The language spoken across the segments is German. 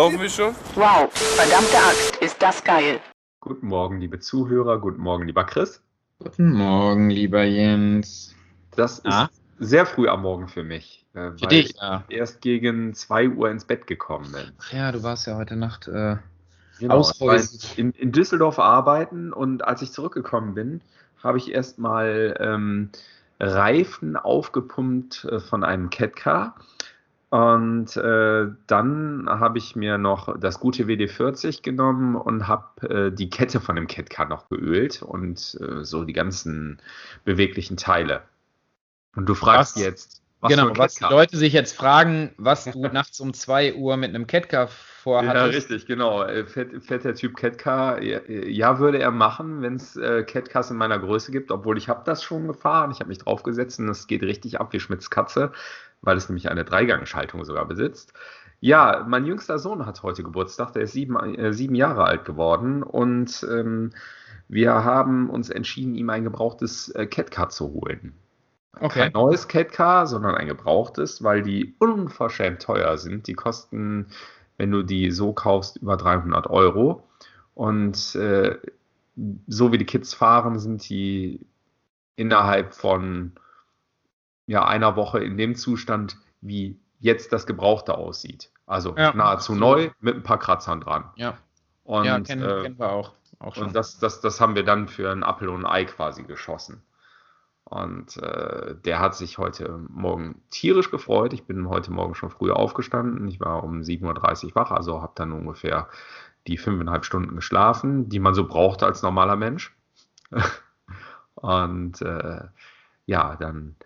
Laufen wir schon? Wow, verdammte Axt, ist das geil. Guten Morgen, liebe Zuhörer. Guten Morgen, lieber Chris. Guten Morgen, lieber Jens. Das Ah? ist sehr früh am Morgen für mich, äh, Für weil dich, ich ja. erst gegen 2 Uhr ins Bett gekommen bin. Ach ja, du warst ja heute Nacht äh, Genau, in, in Düsseldorf arbeiten und als ich zurückgekommen bin, habe ich erstmal ähm, Reifen aufgepumpt äh, von einem Catcar. Und äh, dann habe ich mir noch das gute WD-40 genommen und habe äh, die Kette von dem Catcar noch geölt und äh, so die ganzen beweglichen Teile. Und du fragst Was- jetzt, was genau, was die? Leute sich jetzt fragen, was du nachts um 2 Uhr mit einem Catcar Ja, vorhattest. richtig, genau. Äh, Fährt, fährt der Typ Catcar? Ja, ja, würde er machen, wenn es äh, Catcars in meiner Größe gibt, obwohl ich habe das schon gefahren. Ich habe mich draufgesetzt und es geht richtig ab wie Schmitz Katze, weil es nämlich eine Dreigangschaltung sogar besitzt. Ja, mein jüngster Sohn hat heute Geburtstag, der ist sieben, äh, sieben Jahre alt geworden und ähm, wir haben uns entschieden, ihm ein gebrauchtes äh, Catcar zu holen. Okay. Kein neues Catcar, sondern ein gebrauchtes, weil die unverschämt teuer sind. Die kosten, wenn du die so kaufst, über 300 Euro. Und äh, so wie die Kids fahren, sind die innerhalb von ja, einer Woche in dem Zustand, wie jetzt das Gebrauchte aussieht. Also Ja, nahezu absolut. neu mit ein paar Kratzern dran. Ja, Und, ja kennen, äh, kennen wir auch. auch schon. und das, das, das haben wir dann für ein Apfel und ein Ei quasi geschossen. Und äh, der hat sich heute Morgen tierisch gefreut. Ich bin heute Morgen schon früh aufgestanden. Ich war um 7.30 Uhr wach, also habe dann ungefähr die fünfeinhalb Stunden geschlafen, die man so braucht als normaler Mensch. und äh, ja, dann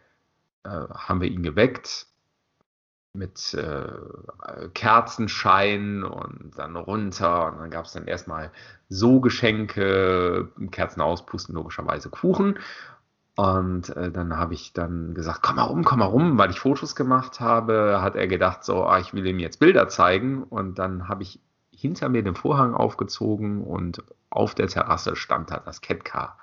äh, haben wir ihn geweckt mit äh, Kerzenschein und dann runter und dann gab es dann erstmal so Geschenke, Kerzen auspusten, logischerweise Kuchen. Und äh, dann habe ich dann gesagt, komm mal rum, komm mal rum, weil ich Fotos gemacht habe, hat er gedacht, so, ah, ich will ihm jetzt Bilder zeigen. Und dann habe ich hinter mir den Vorhang aufgezogen und auf der Terrasse stand da das Catcar.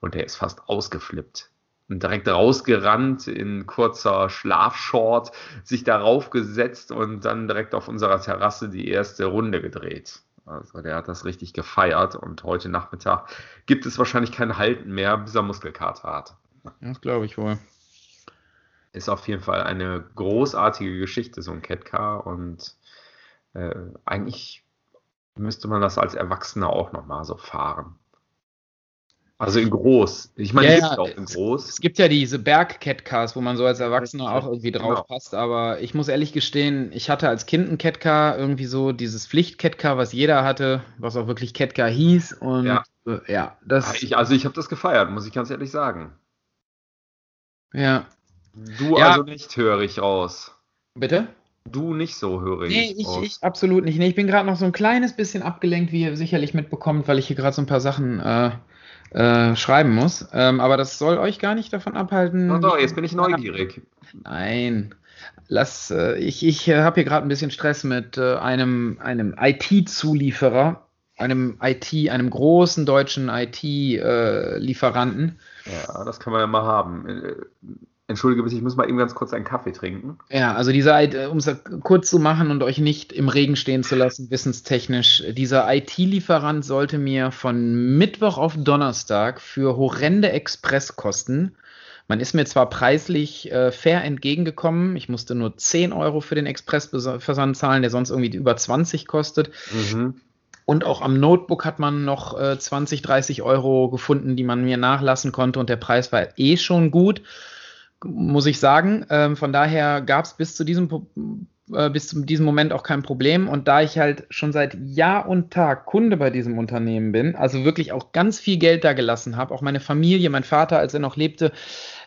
Und der ist fast ausgeflippt. Und direkt rausgerannt in kurzer Schlafshort, sich darauf gesetzt und dann direkt auf unserer Terrasse die erste Runde gedreht. Also der hat das richtig gefeiert und heute Nachmittag gibt es wahrscheinlich kein Halten mehr, bis er Muskelkater hat. Das glaube ich wohl. Ist auf jeden Fall eine großartige Geschichte, so ein Catcar und äh, eigentlich müsste man das als Erwachsener auch nochmal so fahren. Also in groß. Ich meine, Ja, ja, auch in groß. Es gibt ja diese Berg-Catcars, wo man so als Erwachsener auch irgendwie drauf genau. passt, aber ich muss ehrlich gestehen, ich hatte als Kind ein Catcar, irgendwie so dieses Pflicht-Catcar, was jeder hatte, was auch wirklich Catcar hieß und Ja. äh, ja, das, Ich, also ich habe das gefeiert, muss ich ganz ehrlich sagen. ja, Du Ja. also nicht, höre ich raus. bitte? Du nicht so, höre ich. Nee, ich, ich absolut nicht. Nee, ich bin gerade noch so ein kleines bisschen abgelenkt, wie ihr sicherlich mitbekommt, weil ich hier gerade so ein paar Sachen äh, äh, schreiben muss. Ähm, aber das soll euch gar nicht davon abhalten. Doch, doch, jetzt bin ich neugierig. Nein. Lass, äh, ich ich äh, habe hier gerade ein bisschen Stress mit äh, einem, einem IT-Zulieferer, einem IT, einem großen deutschen IT-Lieferanten. Ja, das kann man ja mal haben. Äh, Entschuldige bitte, ich muss mal eben ganz kurz einen Kaffee trinken. Ja, also dieser, um es kurz zu machen und euch nicht im Regen stehen zu lassen, wissenstechnisch, dieser IT-Lieferant sollte mir von Mittwoch auf Donnerstag für horrende Expresskosten, man ist mir zwar preislich äh, fair entgegengekommen, ich musste nur 10 Euro für den Expressversand zahlen, der sonst irgendwie über 20 kostet. Mhm. Und auch am Notebook hat man noch äh, 20, 30 Euro gefunden, die man mir nachlassen konnte und der Preis war eh schon gut muss ich sagen. Ähm, von daher gab es bis zu diesem äh, bis zu diesem Moment auch kein Problem. Und da ich halt schon seit Jahr und Tag Kunde bei diesem Unternehmen bin, also wirklich auch ganz viel Geld da gelassen habe, auch meine Familie, mein Vater, als er noch lebte,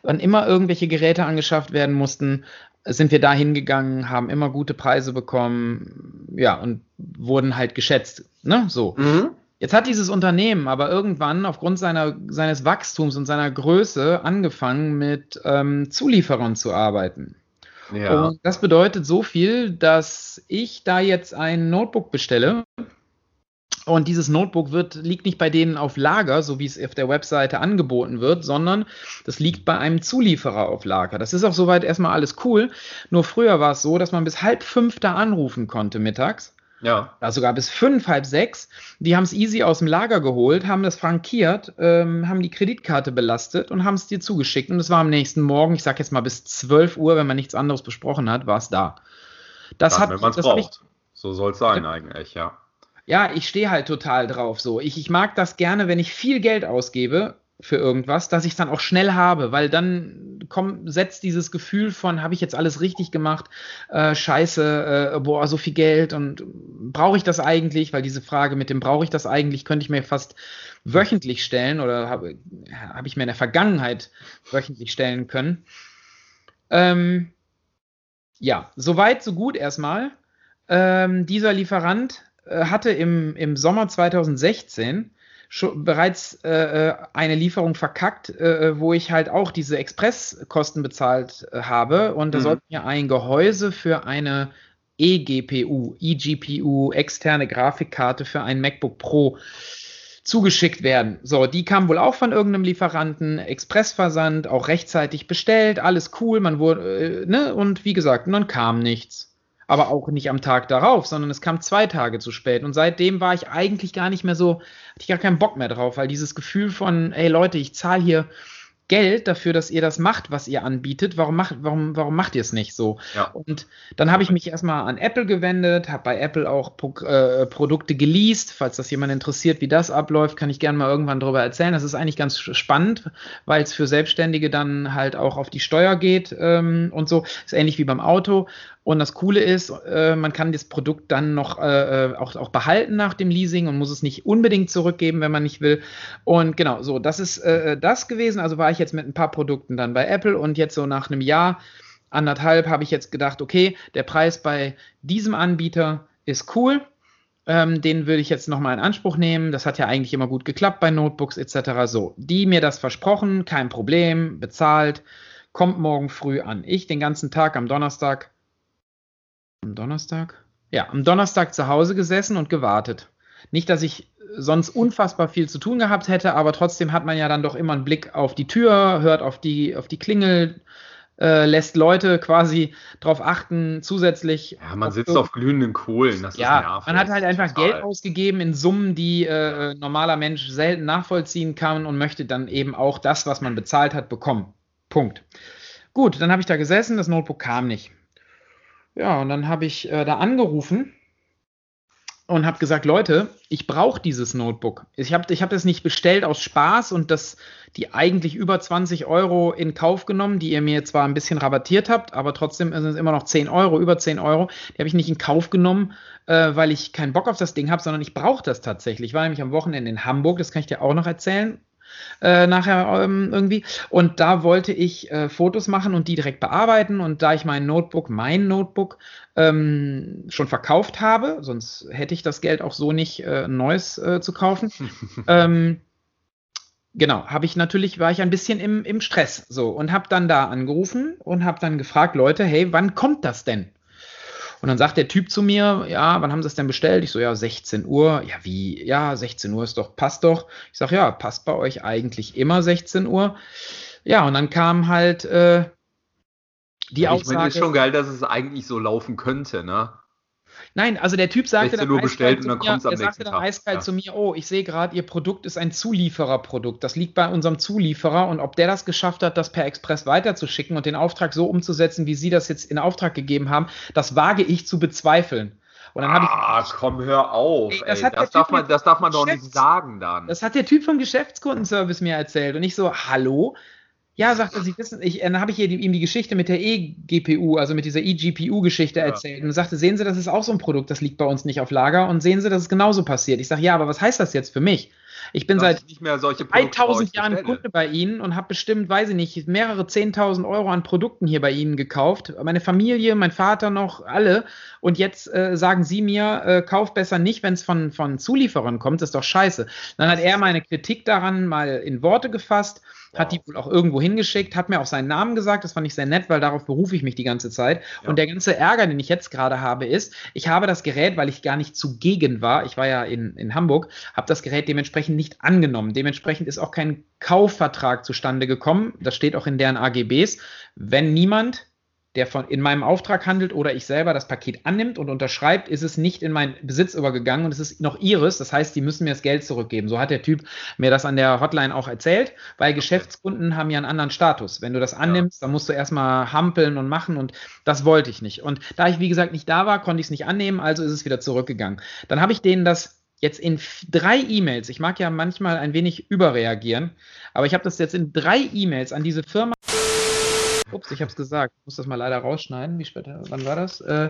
wann immer irgendwelche Geräte angeschafft werden mussten, sind wir da hingegangen, haben immer gute Preise bekommen, ja, und wurden halt geschätzt. Ne? So. Mhm. Jetzt hat dieses Unternehmen aber irgendwann aufgrund seiner, seines Wachstums und seiner Größe angefangen, mit ähm, Zulieferern zu arbeiten. Ja. Und das bedeutet so viel, dass ich da jetzt ein Notebook bestelle. Und dieses Notebook wird, liegt nicht bei denen auf Lager, so wie es auf der Webseite angeboten wird, sondern das liegt bei einem Zulieferer auf Lager. Das ist auch soweit erstmal alles cool. Nur früher war es so, dass man bis halb fünf da anrufen konnte mittags Ja. Oder sogar bis fünf, halb sechs. Die haben es easy aus dem Lager geholt, haben das frankiert, ähm, haben die Kreditkarte belastet und haben es dir zugeschickt. Und es war am nächsten Morgen, ich sag jetzt mal bis 12 Uhr, wenn man nichts anderes besprochen hat, war es da. Das Dann, hat, wenn man es hab ich, braucht. So soll es sein eigentlich, ja. ja, ich stehe halt total drauf so. Ich, ich mag das gerne, wenn ich viel Geld ausgebe für irgendwas, dass ich es dann auch schnell habe, weil dann komm, setzt dieses Gefühl von, habe ich jetzt alles richtig gemacht, äh, scheiße, äh, boah, so viel Geld und brauche ich das eigentlich? Weil diese Frage mit dem brauche ich das eigentlich, könnte ich mir fast wöchentlich stellen oder habe hab ich mir in der Vergangenheit wöchentlich stellen können. Ähm, ja, soweit, so gut erstmal. Ähm, dieser Lieferant äh, hatte im, im Sommer 2016 schon bereits äh, äh, eine Lieferung verkackt, äh, wo ich halt auch diese Expresskosten bezahlt äh, habe. Und da Mhm. sollte mir ein Gehäuse für eine eGPU, eGPU, externe Grafikkarte für ein MacBook Pro zugeschickt werden. So, die kam wohl auch von irgendeinem Lieferanten, Expressversand, auch rechtzeitig bestellt, alles cool, man wurde, äh, ne, und wie gesagt, und dann kam nichts. Aber auch nicht am Tag darauf, sondern es kam zwei Tage zu spät. Und seitdem war ich eigentlich gar nicht mehr so, hatte ich gar keinen Bock mehr drauf, weil dieses Gefühl von, ey Leute, ich zahle hier Geld dafür, dass ihr das macht, was ihr anbietet. Warum macht, warum, warum macht ihr es nicht so? Ja. Und dann habe ich mich erstmal an Apple gewendet, habe bei Apple auch Pro äh, Produkte geleast. Falls das jemand interessiert, wie das abläuft, kann ich gerne mal irgendwann darüber erzählen. Das ist eigentlich ganz spannend, weil es für Selbstständige dann halt auch auf die Steuer geht ähm, und so. Ist ähnlich wie beim Auto. Und das Coole ist, äh, man kann das Produkt dann noch äh, auch, auch behalten nach dem Leasing und muss es nicht unbedingt zurückgeben, wenn man nicht will. Und genau, so, das ist äh, das gewesen. Also war ich jetzt mit ein paar Produkten dann bei Apple und jetzt so nach einem Jahr, anderthalb, habe ich jetzt gedacht, okay, der Preis bei diesem Anbieter ist cool. Ähm, den würde ich jetzt nochmal in Anspruch nehmen. Das hat ja eigentlich immer gut geklappt bei Notebooks etc. So, die mir das versprochen, kein Problem, bezahlt, kommt morgen früh an. Ich den ganzen Tag am Donnerstag am Donnerstag? Ja, am Donnerstag zu Hause gesessen und gewartet. Nicht, dass ich sonst unfassbar viel zu tun gehabt hätte, aber trotzdem hat man ja dann doch immer einen Blick auf die Tür, hört auf die, auf die Klingel, äh, lässt Leute quasi darauf achten, zusätzlich. Ja, man ob sitzt auf glühenden Kohlen. Das ja, ist nervig. man hat halt einfach Total. Geld ausgegeben in Summen, die äh, normaler Mensch selten nachvollziehen kann und möchte dann eben auch das, was man bezahlt hat, bekommen. Punkt. Gut, dann habe ich da gesessen, das Notebook kam nicht. Ja, und dann habe ich äh, da angerufen und habe gesagt, Leute, ich brauche dieses Notebook. Ich habe ich hab das nicht bestellt aus Spaß und das, die eigentlich über 20 Euro in Kauf genommen, die ihr mir zwar ein bisschen rabattiert habt, aber trotzdem sind es immer noch 10 Euro, über 10 Euro. Die habe ich nicht in Kauf genommen, äh, weil ich keinen Bock auf das Ding habe, sondern ich brauche das tatsächlich. Ich war nämlich am Wochenende in Hamburg, das kann ich dir auch noch erzählen. Äh, nachher ähm, irgendwie. Und da wollte ich äh, Fotos machen und die direkt bearbeiten. Und da ich mein Notebook, mein Notebook, ähm, schon verkauft habe, sonst hätte ich das Geld auch so nicht, äh, ein neues äh, zu kaufen. ähm, genau, habe ich natürlich, war ich ein bisschen im, im Stress so und habe dann da angerufen und habe dann gefragt, Leute, hey, wann kommt das denn? Und dann sagt der Typ zu mir, ja, wann haben Sie es denn bestellt? Ich so, ja, 16 Uhr. Ja, wie? Ja, 16 Uhr ist doch, passt doch. Ich sag, ja, passt bei euch eigentlich immer 16 Uhr. Ja, und dann kam halt äh, die Ja, ich Aussage. meine, ist schon geil, dass es eigentlich so laufen könnte, ne? Nein, also der Typ sagte 16 dann bestellt eiskalt mir, er sagte dann Ja. zu mir, oh, ich sehe gerade, Ihr Produkt ist ein Zuliefererprodukt. Das liegt bei unserem Zulieferer und ob der das geschafft hat, das per Express weiterzuschicken und den Auftrag so umzusetzen, wie Sie das jetzt in Auftrag gegeben haben, das wage ich zu bezweifeln. Und dann habe ich Ah, komm, hör auf. Ey, Ey, das das, hat der darf man, das darf man doch nicht sagen dann. Das hat der Typ vom Geschäftskundenservice mir erzählt. Und ich so, hallo? Ja, sagt er, Sie wissen, ich, dann habe ich hier die, ihm die Geschichte mit der eGPU, also mit dieser eGPU-Geschichte Ja. erzählt. Und sagte, sehen Sie, das ist auch so ein Produkt, das liegt bei uns nicht auf Lager. Und sehen Sie, dass es genauso passiert. Ich sage, ja, aber was heißt das jetzt für mich? Ich bin Dass seit ich nicht mehr solche Produkte bei 1000 euch Jahren. Kunde bei Ihnen und habe bestimmt, weiß ich nicht, mehrere 10.000 Euro an Produkten hier bei Ihnen gekauft. Meine Familie, mein Vater noch, alle. Und jetzt äh, sagen Sie mir, äh, kauf besser nicht, wenn es von, von Zulieferern kommt. Das ist doch scheiße. Dann hat er meine Kritik daran mal in Worte gefasst, hat die wohl auch irgendwo hingeschickt, hat mir auch seinen Namen gesagt. Das fand ich sehr nett, weil darauf berufe ich mich die ganze Zeit. Ja. Und der ganze Ärger, den ich jetzt gerade habe, ist, ich habe das Gerät, weil ich gar nicht zugegen war, ich war ja in, in Hamburg, habe das Gerät dementsprechend nicht angenommen. Dementsprechend ist auch kein Kaufvertrag zustande gekommen. Das steht auch in deren AGBs. Wenn niemand der von in meinem Auftrag handelt oder ich selber das Paket annimmt und unterschreibt, ist es nicht in meinen Besitz übergegangen und es ist noch ihres. Das heißt, die müssen mir das Geld zurückgeben. So hat der Typ mir das an der Hotline auch erzählt, weil Geschäftskunden haben ja einen anderen Status. Wenn du das annimmst, dann musst du erstmal hampeln und machen und das wollte ich nicht. Und da ich, wie gesagt, nicht da war, konnte ich es nicht annehmen, also ist es wieder zurückgegangen. Dann habe ich denen das jetzt in drei E-Mails, ich mag ja manchmal ein wenig überreagieren, aber ich habe das jetzt in drei E-Mails an diese Firma Ups, ich habe es gesagt. Ich muss das mal leider rausschneiden. Wie später? Wann war das? Äh,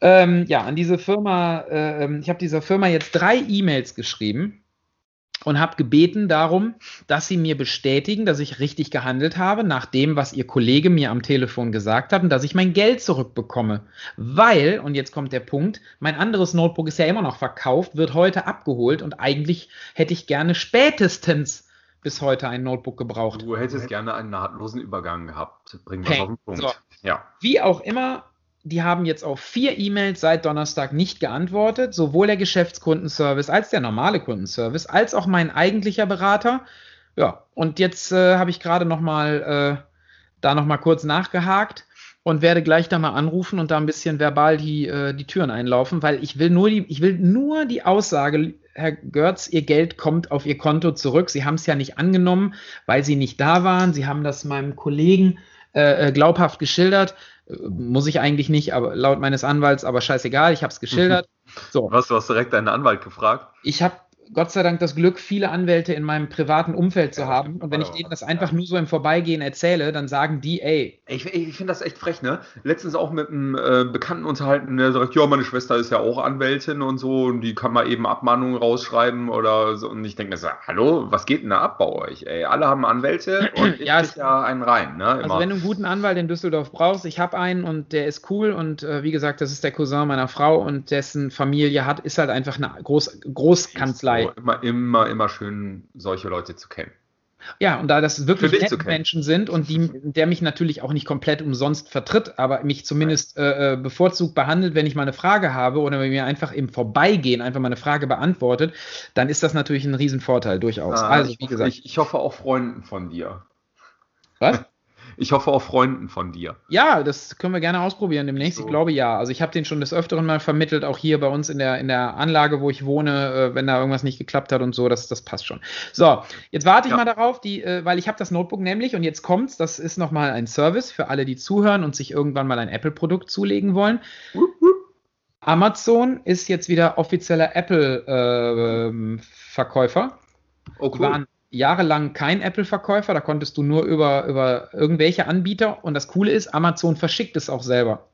ähm, ja, an diese Firma, äh, ähm, ich habe dieser Firma jetzt drei E-Mails geschrieben und habe gebeten darum, dass sie mir bestätigen, dass ich richtig gehandelt habe, nach dem, was ihr Kollege mir am Telefon gesagt hat und dass ich mein Geld zurückbekomme. Weil, und jetzt kommt der Punkt, mein anderes Notebook ist ja immer noch verkauft, wird heute abgeholt und eigentlich hätte ich gerne spätestens bis heute ein Notebook gebraucht. Du hättest gerne einen nahtlosen Übergang gehabt. Bringen wir Okay, auf den Punkt. so. Ja. Wie auch immer, die haben jetzt auf vier E-Mails seit Donnerstag nicht geantwortet. Sowohl der Geschäftskundenservice als der normale Kundenservice, als auch mein eigentlicher Berater. Ja, und jetzt äh, habe ich gerade noch mal äh, da noch mal kurz nachgehakt und werde gleich da mal anrufen und da ein bisschen verbal die, äh, die Türen einlaufen, weil ich will nur die, ich will nur die Aussage, Herr Görz, Ihr Geld kommt auf Ihr Konto zurück. Sie haben es ja nicht angenommen, weil Sie nicht da waren. Sie haben das meinem Kollegen äh, äh, glaubhaft geschildert. Äh, Muss ich eigentlich nicht, aber laut meines Anwalts, aber scheißegal, ich habe es geschildert. So, Was, du hast direkt deinen Anwalt gefragt? ich habe Gott sei Dank das Glück, viele Anwälte in meinem privaten Umfeld zu haben. Und wenn ich denen das einfach nur so im Vorbeigehen erzähle, dann sagen die, ey, Ich, ich finde das echt frech, ne? Letztens auch mit einem äh, Bekannten unterhalten, der sagt, ja, meine Schwester ist ja auch Anwältin und so, und die kann mal eben Abmahnungen rausschreiben oder so. Und ich denke hallo, was geht denn da ab bei euch? Ey, alle haben Anwälte und ich Ja, ja, einen rein, ne? Also Immer. wenn du einen guten Anwalt in Düsseldorf brauchst, ich habe einen und der ist cool und äh, wie gesagt, das ist der Cousin meiner Frau und dessen Familie hat, ist halt einfach eine Groß, Großkanzlei. So, immer, immer, immer schön, solche Leute zu kennen. Ja, und da das wirklich nette. Menschen sind und die, der mich natürlich auch nicht komplett umsonst vertritt, aber mich zumindest äh, äh, bevorzugt behandelt, wenn ich mal eine Frage habe oder wenn mir einfach im Vorbeigehen einfach mal eine Frage beantwortet, dann ist das natürlich ein Riesenvorteil durchaus. Ah, also, ich, wie gesagt, ich, ich hoffe auch Freunden von dir. was? Ich hoffe auch Freunden von dir. Ja, das können wir gerne ausprobieren demnächst. So. Ich glaube ja. Also ich habe den schon des Öfteren mal vermittelt, auch hier bei uns in der, in der Anlage, wo ich wohne, äh, wenn da irgendwas nicht geklappt hat und so, das, das passt schon. So, jetzt warte ich Ja. mal darauf, die, äh, weil ich habe das Notebook nämlich und jetzt kommt's, das ist nochmal ein Service für alle, die zuhören und sich irgendwann mal ein Apple-Produkt zulegen wollen. Wupp, wupp. Amazon ist jetzt wieder offizieller Apple-Verkäufer. Oh, Die cool. waren jahrelang kein Apple-Verkäufer, da konntest du nur über, über irgendwelche Anbieter. Und das Coole ist, Amazon verschickt es auch selber.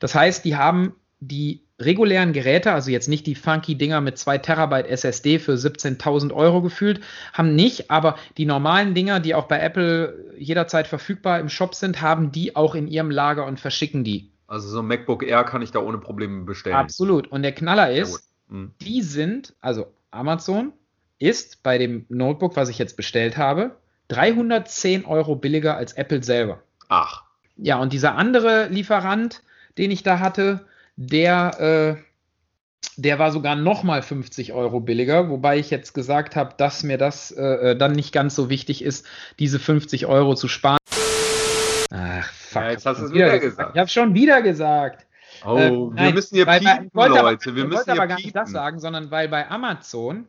Das heißt, die haben die regulären Geräte, also jetzt nicht die funky Dinger mit 2 Terabyte SSD für 17.000 Euro gefühlt, haben nicht, aber die normalen Dinger, die auch bei Apple jederzeit verfügbar im Shop sind, haben die auch in ihrem Lager und verschicken die. Also so ein MacBook Air kann ich da ohne Probleme bestellen. Absolut. Und der Knaller ist, gut. Hm. die sind, also Amazon ist bei dem Notebook, was ich jetzt bestellt habe, 310 Euro billiger als Apple selber. Ach, Ja, und dieser andere Lieferant, den ich da hatte, der, äh, der war sogar nochmal 50 Euro billiger, wobei ich jetzt gesagt habe, dass mir das äh, äh, dann nicht ganz so wichtig ist, diese 50 Euro zu sparen. Ach, fuck. Ja, jetzt hast ich schon wieder gesagt. Ich habe schon wieder gesagt. oh, Äh, wir nein, müssen hier bei- piepen, ich wollte aber- Leute. Wir ich müssen wollte hier aber gar nicht das sagen, sondern weil bei Amazon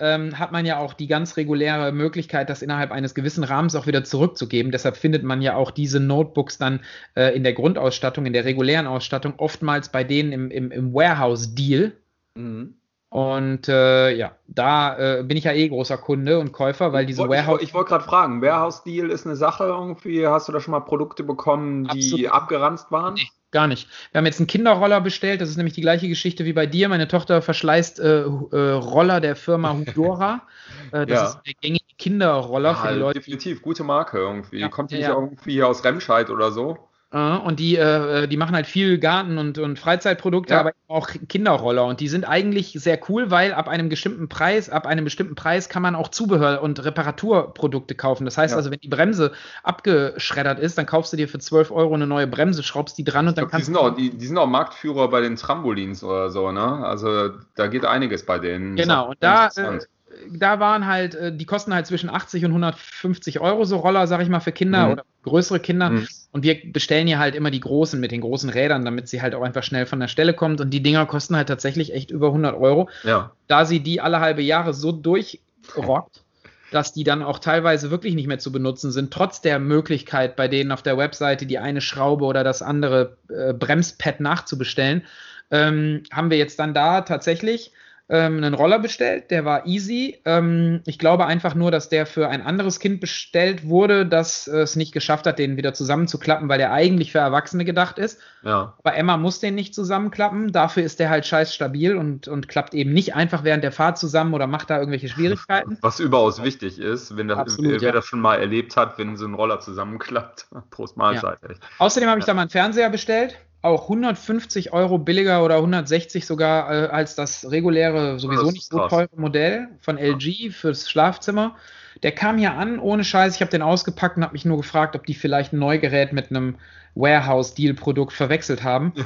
ähm, hat man ja auch die ganz reguläre Möglichkeit, das innerhalb eines gewissen Rahmens auch wieder zurückzugeben. Deshalb findet man ja auch diese Notebooks dann äh, in der Grundausstattung, in der regulären Ausstattung, oftmals bei denen im, im, im Warehouse-Deal. Mhm. Und äh, ja, da äh, bin ich ja eh großer Kunde und Käufer, weil Ich diese ich Warehouse. wollte- Ich wollte gerade fragen, Warehouse-Deal ist eine Sache irgendwie. Hast du da schon mal Produkte bekommen, die Absolut. abgeranzt waren? Nee, gar nicht. Wir haben jetzt einen Kinderroller bestellt. Das ist nämlich die gleiche Geschichte wie bei dir. Meine Tochter verschleißt äh, äh, Roller der Firma Hudora. äh, das Ja. ist der gängige Kinderroller für Ja, die Leute. definitiv, gute Marke irgendwie. Ja, Kommt die nicht ja. irgendwie aus Remscheid oder so? Äh, und die, äh, die machen halt viel Garten- und, und Freizeitprodukte, Ja. aber auch Kinderroller. Und die sind eigentlich sehr cool, weil ab einem bestimmten Preis, ab einem bestimmten Preis kann man auch Zubehör und Reparaturprodukte kaufen. Das heißt Ja. also, wenn die Bremse abgeschreddert ist, dann kaufst du dir für 12 Euro eine neue Bremse, schraubst die dran und dann glaub, die, kannst sind auch, die, die sind auch Marktführer bei den Trampolins oder so, ne? Also da geht einiges bei denen. Genau, und da interessant. Da waren halt, äh, die kosten halt zwischen 80 und 150 Euro so Roller, sag ich mal, für Kinder Mhm. oder größere Kinder. Mhm. Und wir bestellen hier halt immer die großen mit den großen Rädern, damit sie halt auch einfach schnell von der Stelle kommt. Und die Dinger kosten halt tatsächlich echt über 100 Euro. Ja. Da sie die alle halbe Jahre so durchrockt, dass die dann auch teilweise wirklich nicht mehr zu benutzen sind, trotz der Möglichkeit, bei denen auf der Webseite die eine Schraube oder das andere äh, Bremspad nachzubestellen, ähm, haben wir jetzt dann da tatsächlich ähm, einen Roller bestellt, der war easy. Ähm, ich glaube einfach nur, dass der für ein anderes Kind bestellt wurde, das äh, es nicht geschafft hat, den wieder zusammenzuklappen, weil der eigentlich für Erwachsene gedacht ist. Ja. Aber Emma muss den nicht zusammenklappen. Dafür ist der halt scheiß stabil und, und klappt eben nicht einfach während der Fahrt zusammen oder macht da irgendwelche Schwierigkeiten. Was überaus wichtig ist, wenn das, Absolut, wer ja. das schon mal erlebt hat, wenn so ein Roller zusammenklappt. Prost Mahlzeit. echt. Außerdem habe ich da mal einen Fernseher bestellt. Auch 150 Euro billiger oder 160 sogar äh, als das reguläre, sowieso das nicht so krass. teure Modell von LG fürs Schlafzimmer. Der kam hier an, ohne Scheiß. Ich habe den ausgepackt und habe mich nur gefragt, ob die vielleicht ein Neugerät mit einem Warehouse-Deal-Produkt verwechselt haben.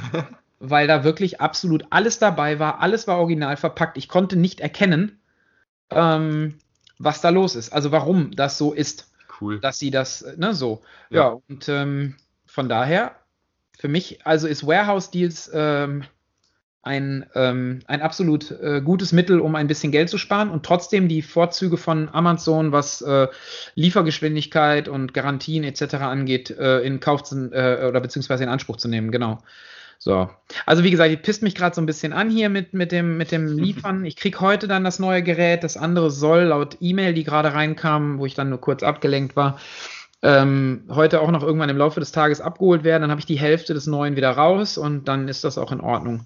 weil da wirklich absolut alles dabei war. Alles war original verpackt. Ich konnte nicht erkennen, ähm, was da los ist. Also warum das so ist Cool. dass sie das, äh, ne, so. Ja, Ja. und ähm, von daher, für mich, also ist Warehouse Deals ähm, ein, ähm, ein absolut äh, gutes Mittel, um ein bisschen Geld zu sparen und trotzdem die Vorzüge von Amazon, was äh, Liefergeschwindigkeit und Garantien etc. angeht, äh, in Kauf zu, äh, oder beziehungsweise in Anspruch zu nehmen, genau. So. Also wie gesagt, die pisst mich gerade so ein bisschen an hier mit, mit, dem, mit dem Liefern. Ich krieg heute dann das neue Gerät. Das andere soll laut E-Mail, die gerade reinkam, wo ich dann nur kurz abgelenkt war, ähm, heute auch noch irgendwann im Laufe des Tages abgeholt werden. Dann habe ich die Hälfte des neuen wieder raus und dann ist das auch in Ordnung.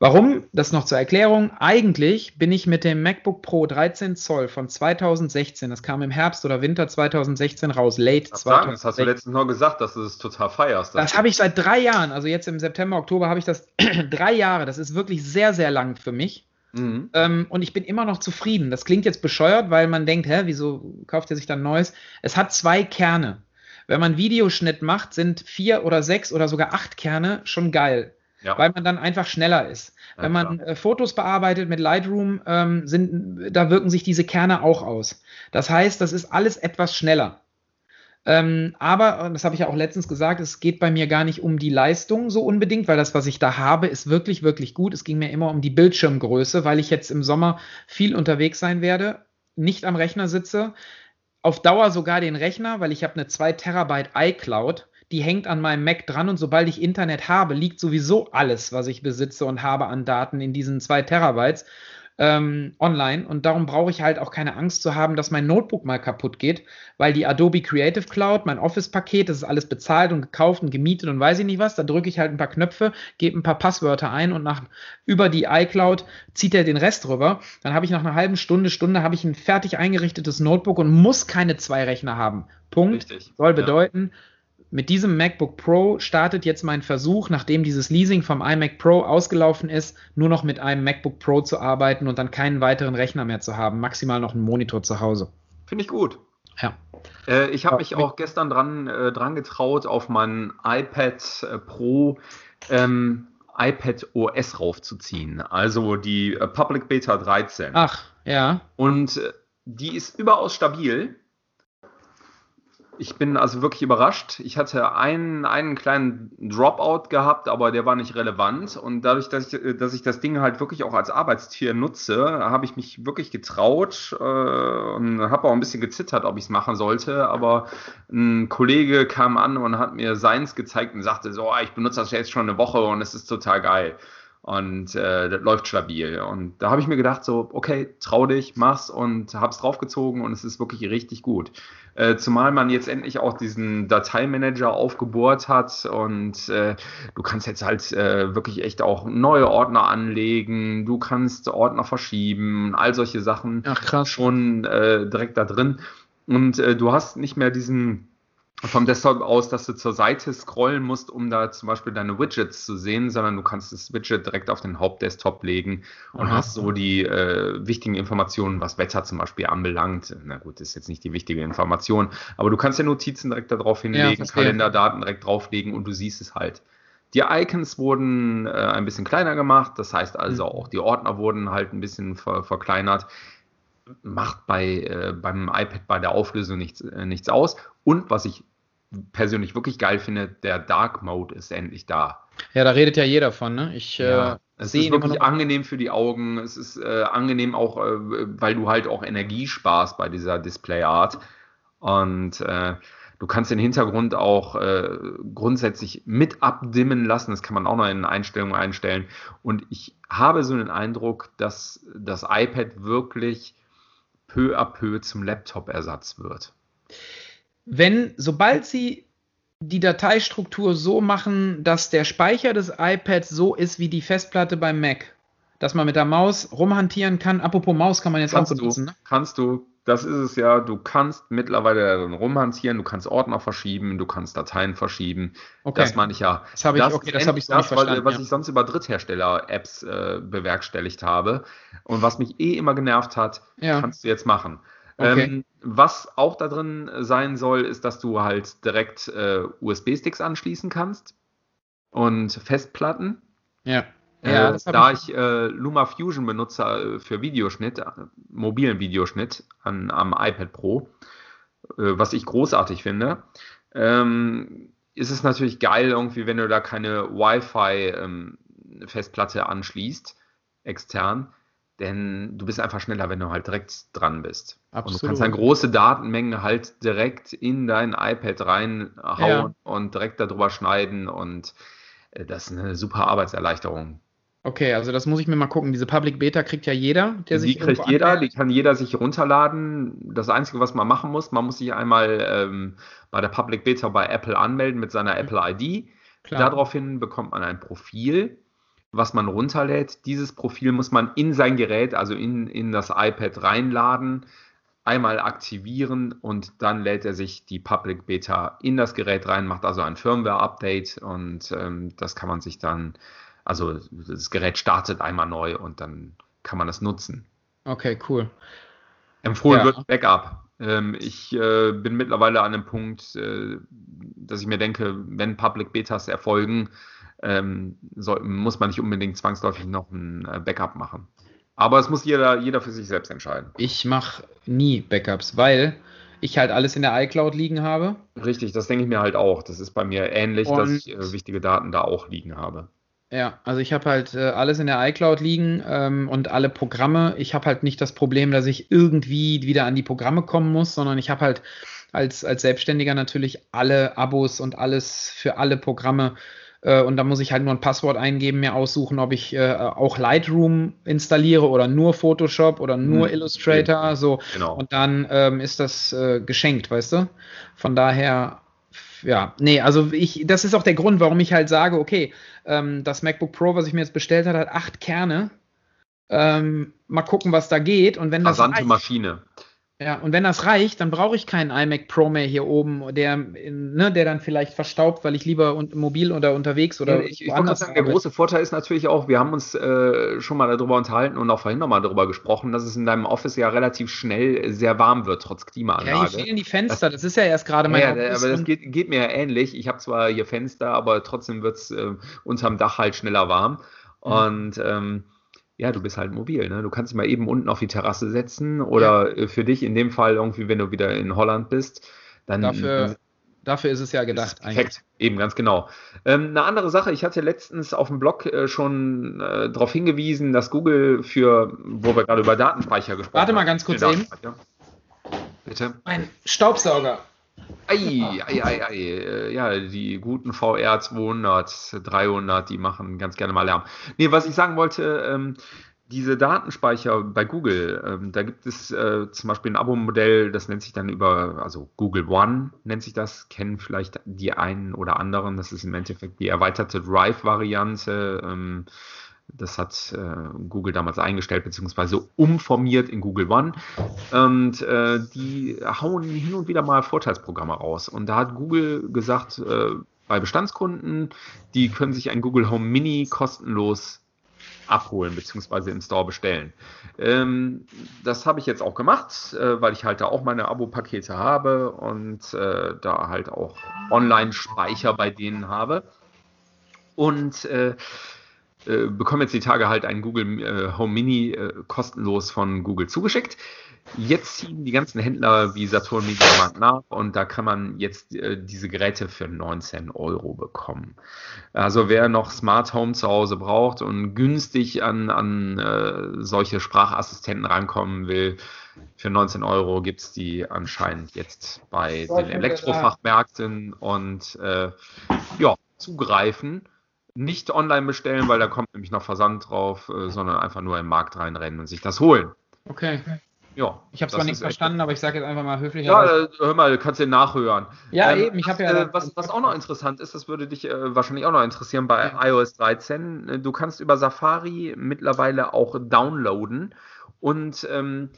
Warum? Das noch zur Erklärung. Eigentlich bin ich mit dem MacBook Pro 13 Zoll von 2016, das kam im Herbst oder Winter 2016 raus, late Was sagen, das hast du 2016. letztens noch gesagt, dass du es total feierst. Das habe ich seit drei Jahren, also jetzt im September, Oktober habe ich das drei Jahre. Das ist wirklich sehr, sehr lang für mich. Mhm. Ähm, und ich bin immer noch zufrieden. Das klingt jetzt bescheuert, weil man denkt, hä, wieso kauft er sich dann Neues? Es hat zwei Kerne. Wenn man Videoschnitt macht, sind vier oder sechs oder sogar acht Kerne schon geil, Ja. weil man dann einfach schneller ist. Ja, Wenn man äh, Fotos bearbeitet mit Lightroom, ähm, sind, da wirken sich diese Kerne auch aus. Das heißt, das ist alles etwas schneller. Ähm, aber, das habe ich ja auch letztens gesagt, es geht bei mir gar nicht um die Leistung so unbedingt, weil das, was ich da habe, ist wirklich, wirklich gut. Es ging mir immer um die Bildschirmgröße, weil ich jetzt im Sommer viel unterwegs sein werde, nicht am Rechner sitze, auf Dauer sogar den Rechner, weil ich habe eine 2 Terabyte iCloud, die hängt an meinem Mac dran und sobald ich Internet habe, liegt sowieso alles, was ich besitze und habe an Daten in diesen 2 Terabytes ähm, online und darum brauche ich halt auch keine Angst zu haben, dass mein Notebook mal kaputt geht, weil die Adobe Creative Cloud, mein Office-Paket, das ist alles bezahlt und gekauft und gemietet und weiß ich nicht was, da drücke ich halt ein paar Knöpfe, gebe ein paar Passwörter ein und nach über die iCloud zieht er den Rest rüber. Dann habe ich nach einer halben Stunde, Stunde habe ich ein fertig eingerichtetes Notebook und muss keine zwei Rechner haben. Punkt. Richtig. Soll Ja. Mit diesem MacBook Pro startet jetzt mein Versuch, nachdem dieses Leasing vom iMac Pro ausgelaufen ist, nur noch mit einem MacBook Pro zu arbeiten und dann keinen weiteren Rechner mehr zu haben, maximal noch einen Monitor zu Hause. Finde ich gut. Ja. Äh, ich habe mich auch gestern dran, äh, dran getraut, auf mein iPad äh, Pro ähm, iPad OS raufzuziehen. Also die äh, Public Beta 13. Ach, ja. Und äh, die ist überaus stabil. Ich bin also wirklich überrascht. Ich hatte einen, einen kleinen Dropout gehabt, aber der war nicht relevant. Und dadurch, dass ich, dass ich das Ding halt wirklich auch als Arbeitstier nutze, habe ich mich wirklich getraut äh, und habe auch ein bisschen gezittert, ob ich es machen sollte. Aber ein Kollege kam an und hat mir seins gezeigt und sagte so, "Ah, ich benutze das jetzt schon eine Woche und es ist total geil. Und äh, das läuft stabil. Und da habe ich mir gedacht, so, okay, trau dich, mach's und hab's draufgezogen und es ist wirklich richtig gut. Äh, zumal man jetzt endlich auch diesen Dateimanager aufgebohrt hat und äh, du kannst jetzt halt äh, wirklich echt auch neue Ordner anlegen, du kannst Ordner verschieben, all solche Sachen Ach, schon äh, direkt da drin. Und äh, du hast nicht mehr diesen vom Desktop aus, dass du zur Seite scrollen musst, um da zum Beispiel deine Widgets zu sehen, sondern du kannst das Widget direkt auf den Hauptdesktop legen und Aha. hast so die äh, wichtigen Informationen, was Wetter zum Beispiel anbelangt. Na gut, das ist jetzt nicht die wichtige Information, aber du kannst ja Notizen direkt darauf hinlegen, verstehe. Kalenderdaten direkt drauflegen und du siehst es halt. Die Icons wurden äh, ein bisschen kleiner gemacht, das heißt also Mhm. auch die Ordner wurden halt ein bisschen ver verkleinert macht bei, äh, beim iPad bei der Auflösung nichts, äh, nichts aus. Und was ich persönlich wirklich geil finde, der Dark Mode ist endlich da. Ja, da redet ja jeder von, ne? Ich ja, äh, es ist wirklich angenehm für die Augen. Es ist äh, angenehm auch, äh, weil du halt auch Energie sparst bei dieser Displayart. Und äh, du kannst den Hintergrund auch äh, grundsätzlich mit abdimmen lassen. Das kann man auch noch in Einstellungen einstellen. Und ich habe so den Eindruck, dass das iPad wirklich peu à peu zum Laptop-Ersatz wird. Wenn, sobald sie die Dateistruktur so machen, dass der Speicher des iPads so ist wie die Festplatte beim Mac, dass man mit der Maus rumhantieren kann. Apropos Maus kann man jetzt kannst auch benutzen. Du, ne? Kannst du, das ist es ja. Du kannst mittlerweile darin rumhantieren, du kannst Ordner verschieben, du kannst Dateien verschieben. Okay. Das meine ich ja. Das habe ich, das okay, das habe ich so das, verstanden. Was ja. ich sonst über Dritthersteller-Apps äh, bewerkstelligt habe und was mich eh immer genervt hat, ja. kannst du jetzt machen. Okay. Ähm, was auch da drin sein soll, ist, dass du halt direkt äh, USB-Sticks anschließen kannst und Festplatten. Ja. Äh, ja, da ich, ich äh, Luma Fusion benutze äh, für Videoschnitt, äh, mobilen Videoschnitt an, am iPad Pro, äh, was ich großartig finde, ähm, ist es natürlich geil, irgendwie, wenn du da keine Wi-Fi-Festplatte ähm, anschließt, extern, denn du bist einfach schneller, wenn du halt direkt dran bist. Absolut. Und du kannst dann große Datenmengen halt direkt in dein iPad reinhauen ja. und direkt darüber schneiden und äh, das ist eine super Arbeitserleichterung. Okay, also das muss ich mir mal gucken. Diese Public Beta kriegt ja jeder, der die sich. Die kriegt jeder, anmeldet. die kann jeder sich runterladen. Das Einzige, was man machen muss, man muss sich einmal ähm, bei der Public Beta bei Apple anmelden mit seiner mhm. Apple ID. Klar. Daraufhin bekommt man ein Profil was man runterlädt. Dieses Profil muss man in sein Gerät, also in, in das iPad reinladen, einmal aktivieren und dann lädt er sich die Public Beta in das Gerät rein, macht also ein Firmware-Update und ähm, das kann man sich dann, also das Gerät startet einmal neu und dann kann man das nutzen. Okay, cool. Empfohlen ja. wird Backup. Ähm, ich äh, bin mittlerweile an einem Punkt, äh, dass ich mir denke, wenn Public Betas erfolgen, ähm, soll, muss man nicht unbedingt zwangsläufig noch ein äh, Backup machen. Aber es muss jeder, jeder für sich selbst entscheiden. Ich mache nie Backups, weil ich halt alles in der iCloud liegen habe. Richtig, das denke ich mir halt auch. Das ist bei mir ähnlich, Und dass ich äh, wichtige Daten da auch liegen habe. Ja, also ich habe halt äh, alles in der iCloud liegen ähm, und alle Programme. Ich habe halt nicht das Problem, dass ich irgendwie wieder an die Programme kommen muss, sondern ich habe halt als, als Selbstständiger natürlich alle Abos und alles für alle Programme und da muss ich halt nur ein Passwort eingeben, mir aussuchen, ob ich äh, auch Lightroom installiere oder nur Photoshop oder nur hm. Illustrator. So. Genau. Und dann ähm, ist das äh, geschenkt, weißt du? Von daher, ja, nee, also ich, das ist auch der Grund, warum ich halt sage, okay, ähm, das MacBook Pro, was ich mir jetzt bestellt habe, hat acht Kerne. Ähm, mal gucken, was da geht. Und wenn das. Rasante Maschine. Ja, und wenn das reicht, dann brauche ich keinen iMac Pro mehr hier oben, der, ne, der dann vielleicht verstaubt, weil ich lieber un mobil oder unterwegs oder. Ja, ich, ich wollte sagen, der große Vorteil ist natürlich auch, wir haben uns äh, schon mal darüber unterhalten und auch vorhin nochmal darüber gesprochen, dass es in deinem Office ja relativ schnell sehr warm wird, trotz Klimaanlage. Ja, hier fehlen die Fenster, das, das ist ja erst gerade mein ja, Office. aber das geht, geht, mir ja ähnlich. Ich habe zwar hier Fenster, aber trotzdem wird es äh, unterm Dach halt schneller warm. Mhm. Und ähm, ja, du bist halt mobil. Ne? Du kannst dich mal eben unten auf die Terrasse setzen oder ja. Äh, für dich in dem Fall irgendwie, wenn du wieder in Holland bist, dann. Dafür, dafür ist es ja gedacht. Perfekt, eben ganz genau. Ähm, eine andere Sache, ich hatte letztens auf dem Blog äh, schon äh, darauf hingewiesen, dass Google für, wo wir gerade über Datenspeicher gesprochen haben. Warte mal ganz kurz eben. Bitte. Ein Staubsauger. Ei, ei, ei, ei. Äh, ja, die guten VR 200, 300, die machen ganz gerne mal Lärm. Nee, was ich sagen wollte, ähm, diese Datenspeicher bei Google, ähm, da gibt es äh, zum Beispiel ein Abo-Modell, das nennt sich dann über, also Google One nennt sich das, kennen vielleicht die einen oder anderen. Das ist im Endeffekt die erweiterte Drive-Variante. Ähm, das hat äh, Google damals eingestellt, beziehungsweise umformiert in Google One. Und äh, die hauen hin und wieder mal Vorteilsprogramme raus. Und da hat Google gesagt, äh, bei Bestandskunden, die können sich ein Google Home Mini kostenlos abholen beziehungsweise im Store bestellen. Ähm, das habe ich jetzt auch gemacht, äh, weil ich halt da auch meine Abo-Pakete habe und äh, da halt auch Online-Speicher bei denen habe. Und äh, äh, bekomme jetzt die Tage halt einen Google äh, Home Mini äh, kostenlos von Google zugeschickt. Jetzt ziehen die ganzen Händler wie Saturn Mediamarkt nach und da kann man jetzt äh, diese Geräte für 19 Euro bekommen. Also wer noch Smart Home zu Hause braucht und günstig an, an äh, solche Sprachassistenten rankommen will, für 19 Euro gibt es die anscheinend jetzt bei den Elektrofachmärkten und äh, ja, zugreifen. Nicht online bestellen, weil da kommt nämlich noch Versand drauf, äh, sondern einfach nur im Markt reinrennen und sich das holen. Okay. Ja, Ich habe zwar nichts verstanden, aber ich sage jetzt einfach mal höflich. Ja, äh, hör mal, du kannst den nachhören. Ja, eben, ich habe ja. Äh, was, was auch noch interessant ist, das würde dich äh, wahrscheinlich auch noch interessieren bei Ja. iOS 13. äh, Du kannst über Safari mittlerweile auch downloaden und ähm,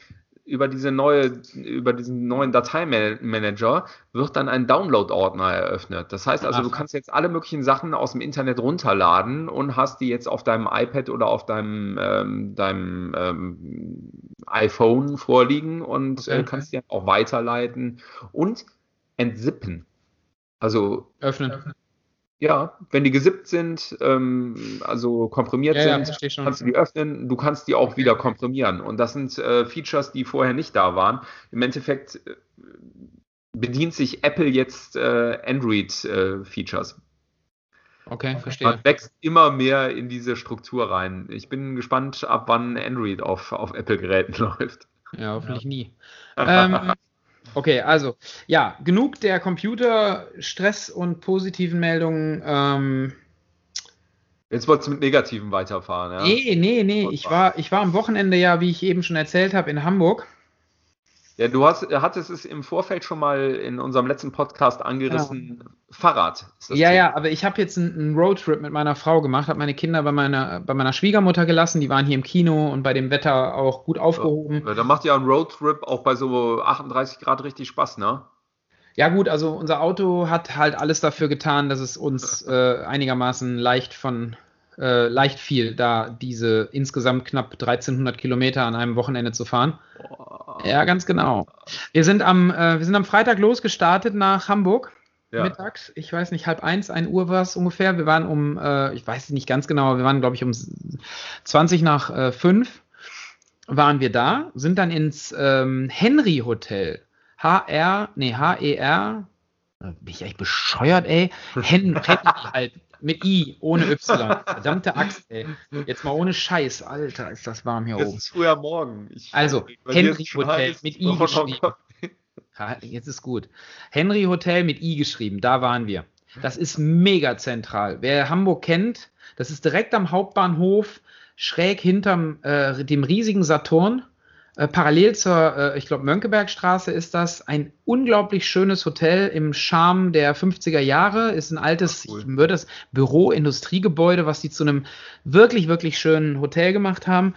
über diese neue, über diesen neuen Dateimanager wird dann ein Download-Ordner eröffnet. Das heißt also, Ach. du kannst jetzt alle möglichen Sachen aus dem Internet runterladen und hast die jetzt auf deinem iPad oder auf deinem, ähm, deinem ähm, iPhone vorliegen und Okay. äh, kannst die auch weiterleiten und entsippen. Also öffnen. Ja, wenn die gesippt sind, ähm, also komprimiert Ja, ja, sind, schon. kannst du die öffnen, du kannst die auch wieder komprimieren. Und das sind äh, Features, die vorher nicht da waren. Im Endeffekt äh, bedient sich Apple jetzt äh, Android-Features. Okay, verstehe. Man wächst immer mehr in diese Struktur rein. Ich bin gespannt, ab wann Android auf, auf Apple-Geräten läuft. Ja, hoffentlich nie. ähm, okay, also, ja, genug der Computerstress und positiven Meldungen. Ähm, Jetzt wolltest du mit Negativen weiterfahren, ja? Nee, nee, nee. Ich war, ich war am Wochenende ja, wie ich eben schon erzählt habe, in Hamburg. Ja, du hast, hattest es im Vorfeld schon mal in unserem letzten Podcast angerissen. Fahrrad. Ist das Ja, Thema. ja, aber ich habe jetzt einen, einen Roadtrip mit meiner Frau gemacht, habe meine Kinder bei meiner, bei meiner Schwiegermutter gelassen. Die waren hier im Kino und bei dem Wetter auch gut aufgehoben. Ja, Da macht ja ein Roadtrip auch bei so 38 Grad richtig Spaß, ne? Ja, gut, also unser Auto hat halt alles dafür getan, dass es uns äh, einigermaßen leicht von äh, leicht fiel, da diese insgesamt knapp 1300 Kilometer an einem Wochenende zu fahren. Ja, ganz genau. Wir sind am, äh, wir sind am Freitag losgestartet nach Hamburg. Ja. Mittags, ich weiß nicht, halb eins, ein Uhr war es ungefähr. Wir waren um, äh, ich weiß nicht ganz genau, aber wir waren, glaube ich, um 20 nach äh, 5 waren wir da, sind dann ins ähm, Henry Hotel. HR, nee, HER, äh, bin ich echt bescheuert, ey? Hen, Henry halt, mit I, ohne Y. Verdammte Axt, ey. Jetzt mal ohne Scheiß, Alter, ist das warm hier Jetzt oben. ist früher Morgen. Ich, Also, Henry Hotel mit I geschrieben. Jetzt ist gut. Henry Hotel mit I geschrieben, da waren wir. Das ist mega zentral. Wer Hamburg kennt, das ist direkt am Hauptbahnhof, schräg hinterm äh, dem riesigen Saturn. Äh, parallel zur, äh, ich glaube, Mönckebergstraße ist das ein unglaublich schönes Hotel im Charme der 50er Jahre. Ist ein altes, Ach, cool. ich würde das Büro-Industriegebäude, was die zu einem wirklich, wirklich schönen Hotel gemacht haben.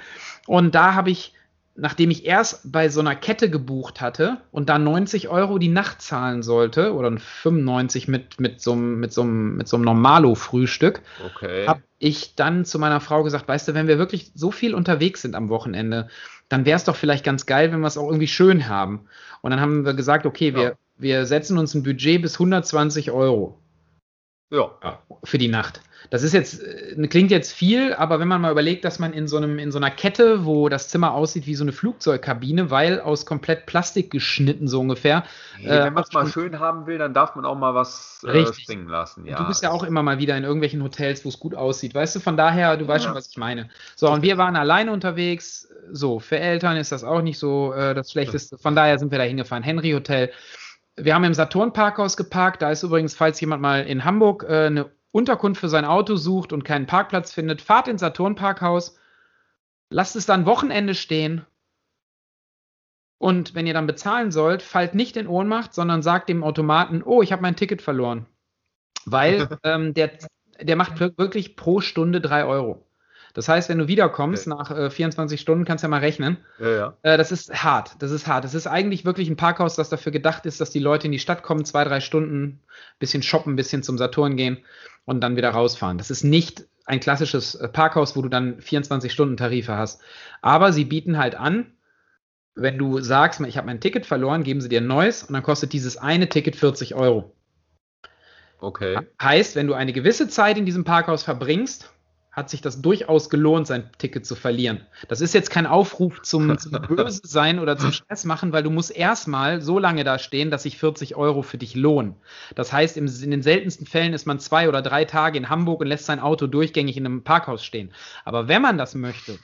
Und da habe ich, nachdem ich erst bei so einer Kette gebucht hatte und da 90 Euro die Nacht zahlen sollte, oder 95 mit, mit so einem, mit mit Normalo-Frühstück, Okay. habe ich dann zu meiner Frau gesagt, weißt du, wenn wir wirklich so viel unterwegs sind am Wochenende, dann wäre es doch vielleicht ganz geil, wenn wir es auch irgendwie schön haben. Und dann haben wir gesagt, okay, Ja. wir, wir setzen uns ein Budget bis 120 Euro Ja. für die Nacht. Das ist jetzt, äh, klingt jetzt viel, aber wenn man mal überlegt, dass man in so einem, in so einer Kette, wo das Zimmer aussieht wie so eine Flugzeugkabine, weil aus komplett Plastik geschnitten, so ungefähr. Nee, Äh, wenn man es mal schön haben will, dann darf man auch mal was äh, springen lassen. Ja. du bist ja auch immer mal wieder in irgendwelchen Hotels, wo es gut aussieht. Weißt du, von daher, du weißt Ja. schon, was ich meine. So, und wir waren alleine unterwegs. So, für Eltern ist das auch nicht so äh, das Schlechteste. Von daher sind wir da hingefahren. Henry Hotel. Wir haben im Saturn Parkhaus geparkt. Da ist übrigens, falls jemand mal in Hamburg äh, eine Unterkunft für sein Auto sucht und keinen Parkplatz findet, fahrt ins Saturn Parkhaus, lasst es dann Wochenende stehen. Und wenn ihr dann bezahlen sollt, fallt nicht in Ohnmacht, sondern sagt dem Automaten, oh, ich habe mein Ticket verloren. Weil ähm, der, der macht wir- wirklich pro Stunde drei Euro. Das heißt, wenn du wiederkommst Okay. nach äh, 24 Stunden, kannst du ja mal rechnen. ja, ja. Äh, das ist hart. Das ist hart. Das ist eigentlich wirklich ein Parkhaus, das dafür gedacht ist, dass die Leute in die Stadt kommen, zwei, drei Stunden, bisschen shoppen, bisschen zum Saturn gehen und dann wieder rausfahren. Das ist nicht ein klassisches äh, Parkhaus, wo du dann 24-Stunden-Tarife hast. Aber sie bieten halt an, wenn du sagst, ich habe mein Ticket verloren, geben sie dir ein neues und dann kostet dieses eine Ticket 40 Euro. Okay. Heißt, wenn du eine gewisse Zeit in diesem Parkhaus verbringst, hat sich das durchaus gelohnt, sein Ticket zu verlieren. Das ist jetzt kein Aufruf zum, zum Böse sein oder zum Stress machen, weil du musst erstmal so lange da stehen, dass sich 40 Euro für dich lohnen. Das heißt, im, in den seltensten Fällen ist man zwei oder drei Tage in Hamburg und lässt sein Auto durchgängig in einem Parkhaus stehen. Aber wenn man das möchte,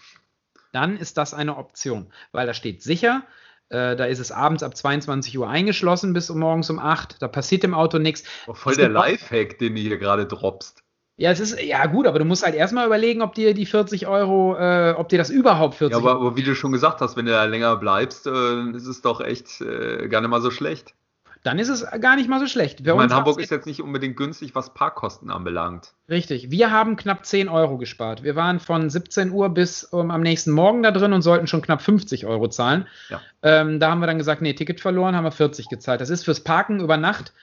dann ist das eine Option, weil da steht sicher, äh, da ist es abends ab 22 Uhr eingeschlossen bis morgens um 8. Da passiert im Auto nichts. Oh, voll der Lifehack, den du hier gerade droppst. Ja, es ist, ja gut, aber du musst halt erstmal überlegen, ob dir die 40 Euro, äh, ob dir das überhaupt 40 Euro. Ja, aber, aber, wie du schon gesagt hast, wenn du da länger bleibst, äh, ist es doch echt äh, gar nicht mal so schlecht. Dann ist es gar nicht mal so schlecht. Bei ich meine, Hamburg ist jetzt nicht unbedingt günstig, was Parkkosten anbelangt. Richtig. Wir haben knapp 10 Euro gespart. Wir waren von 17 Uhr bis um, ähm, am nächsten Morgen da drin und sollten schon knapp 50 Euro zahlen. Ja. Ähm, da haben wir dann gesagt, nee, Ticket verloren, haben wir 40 gezahlt. Das ist fürs Parken über Nacht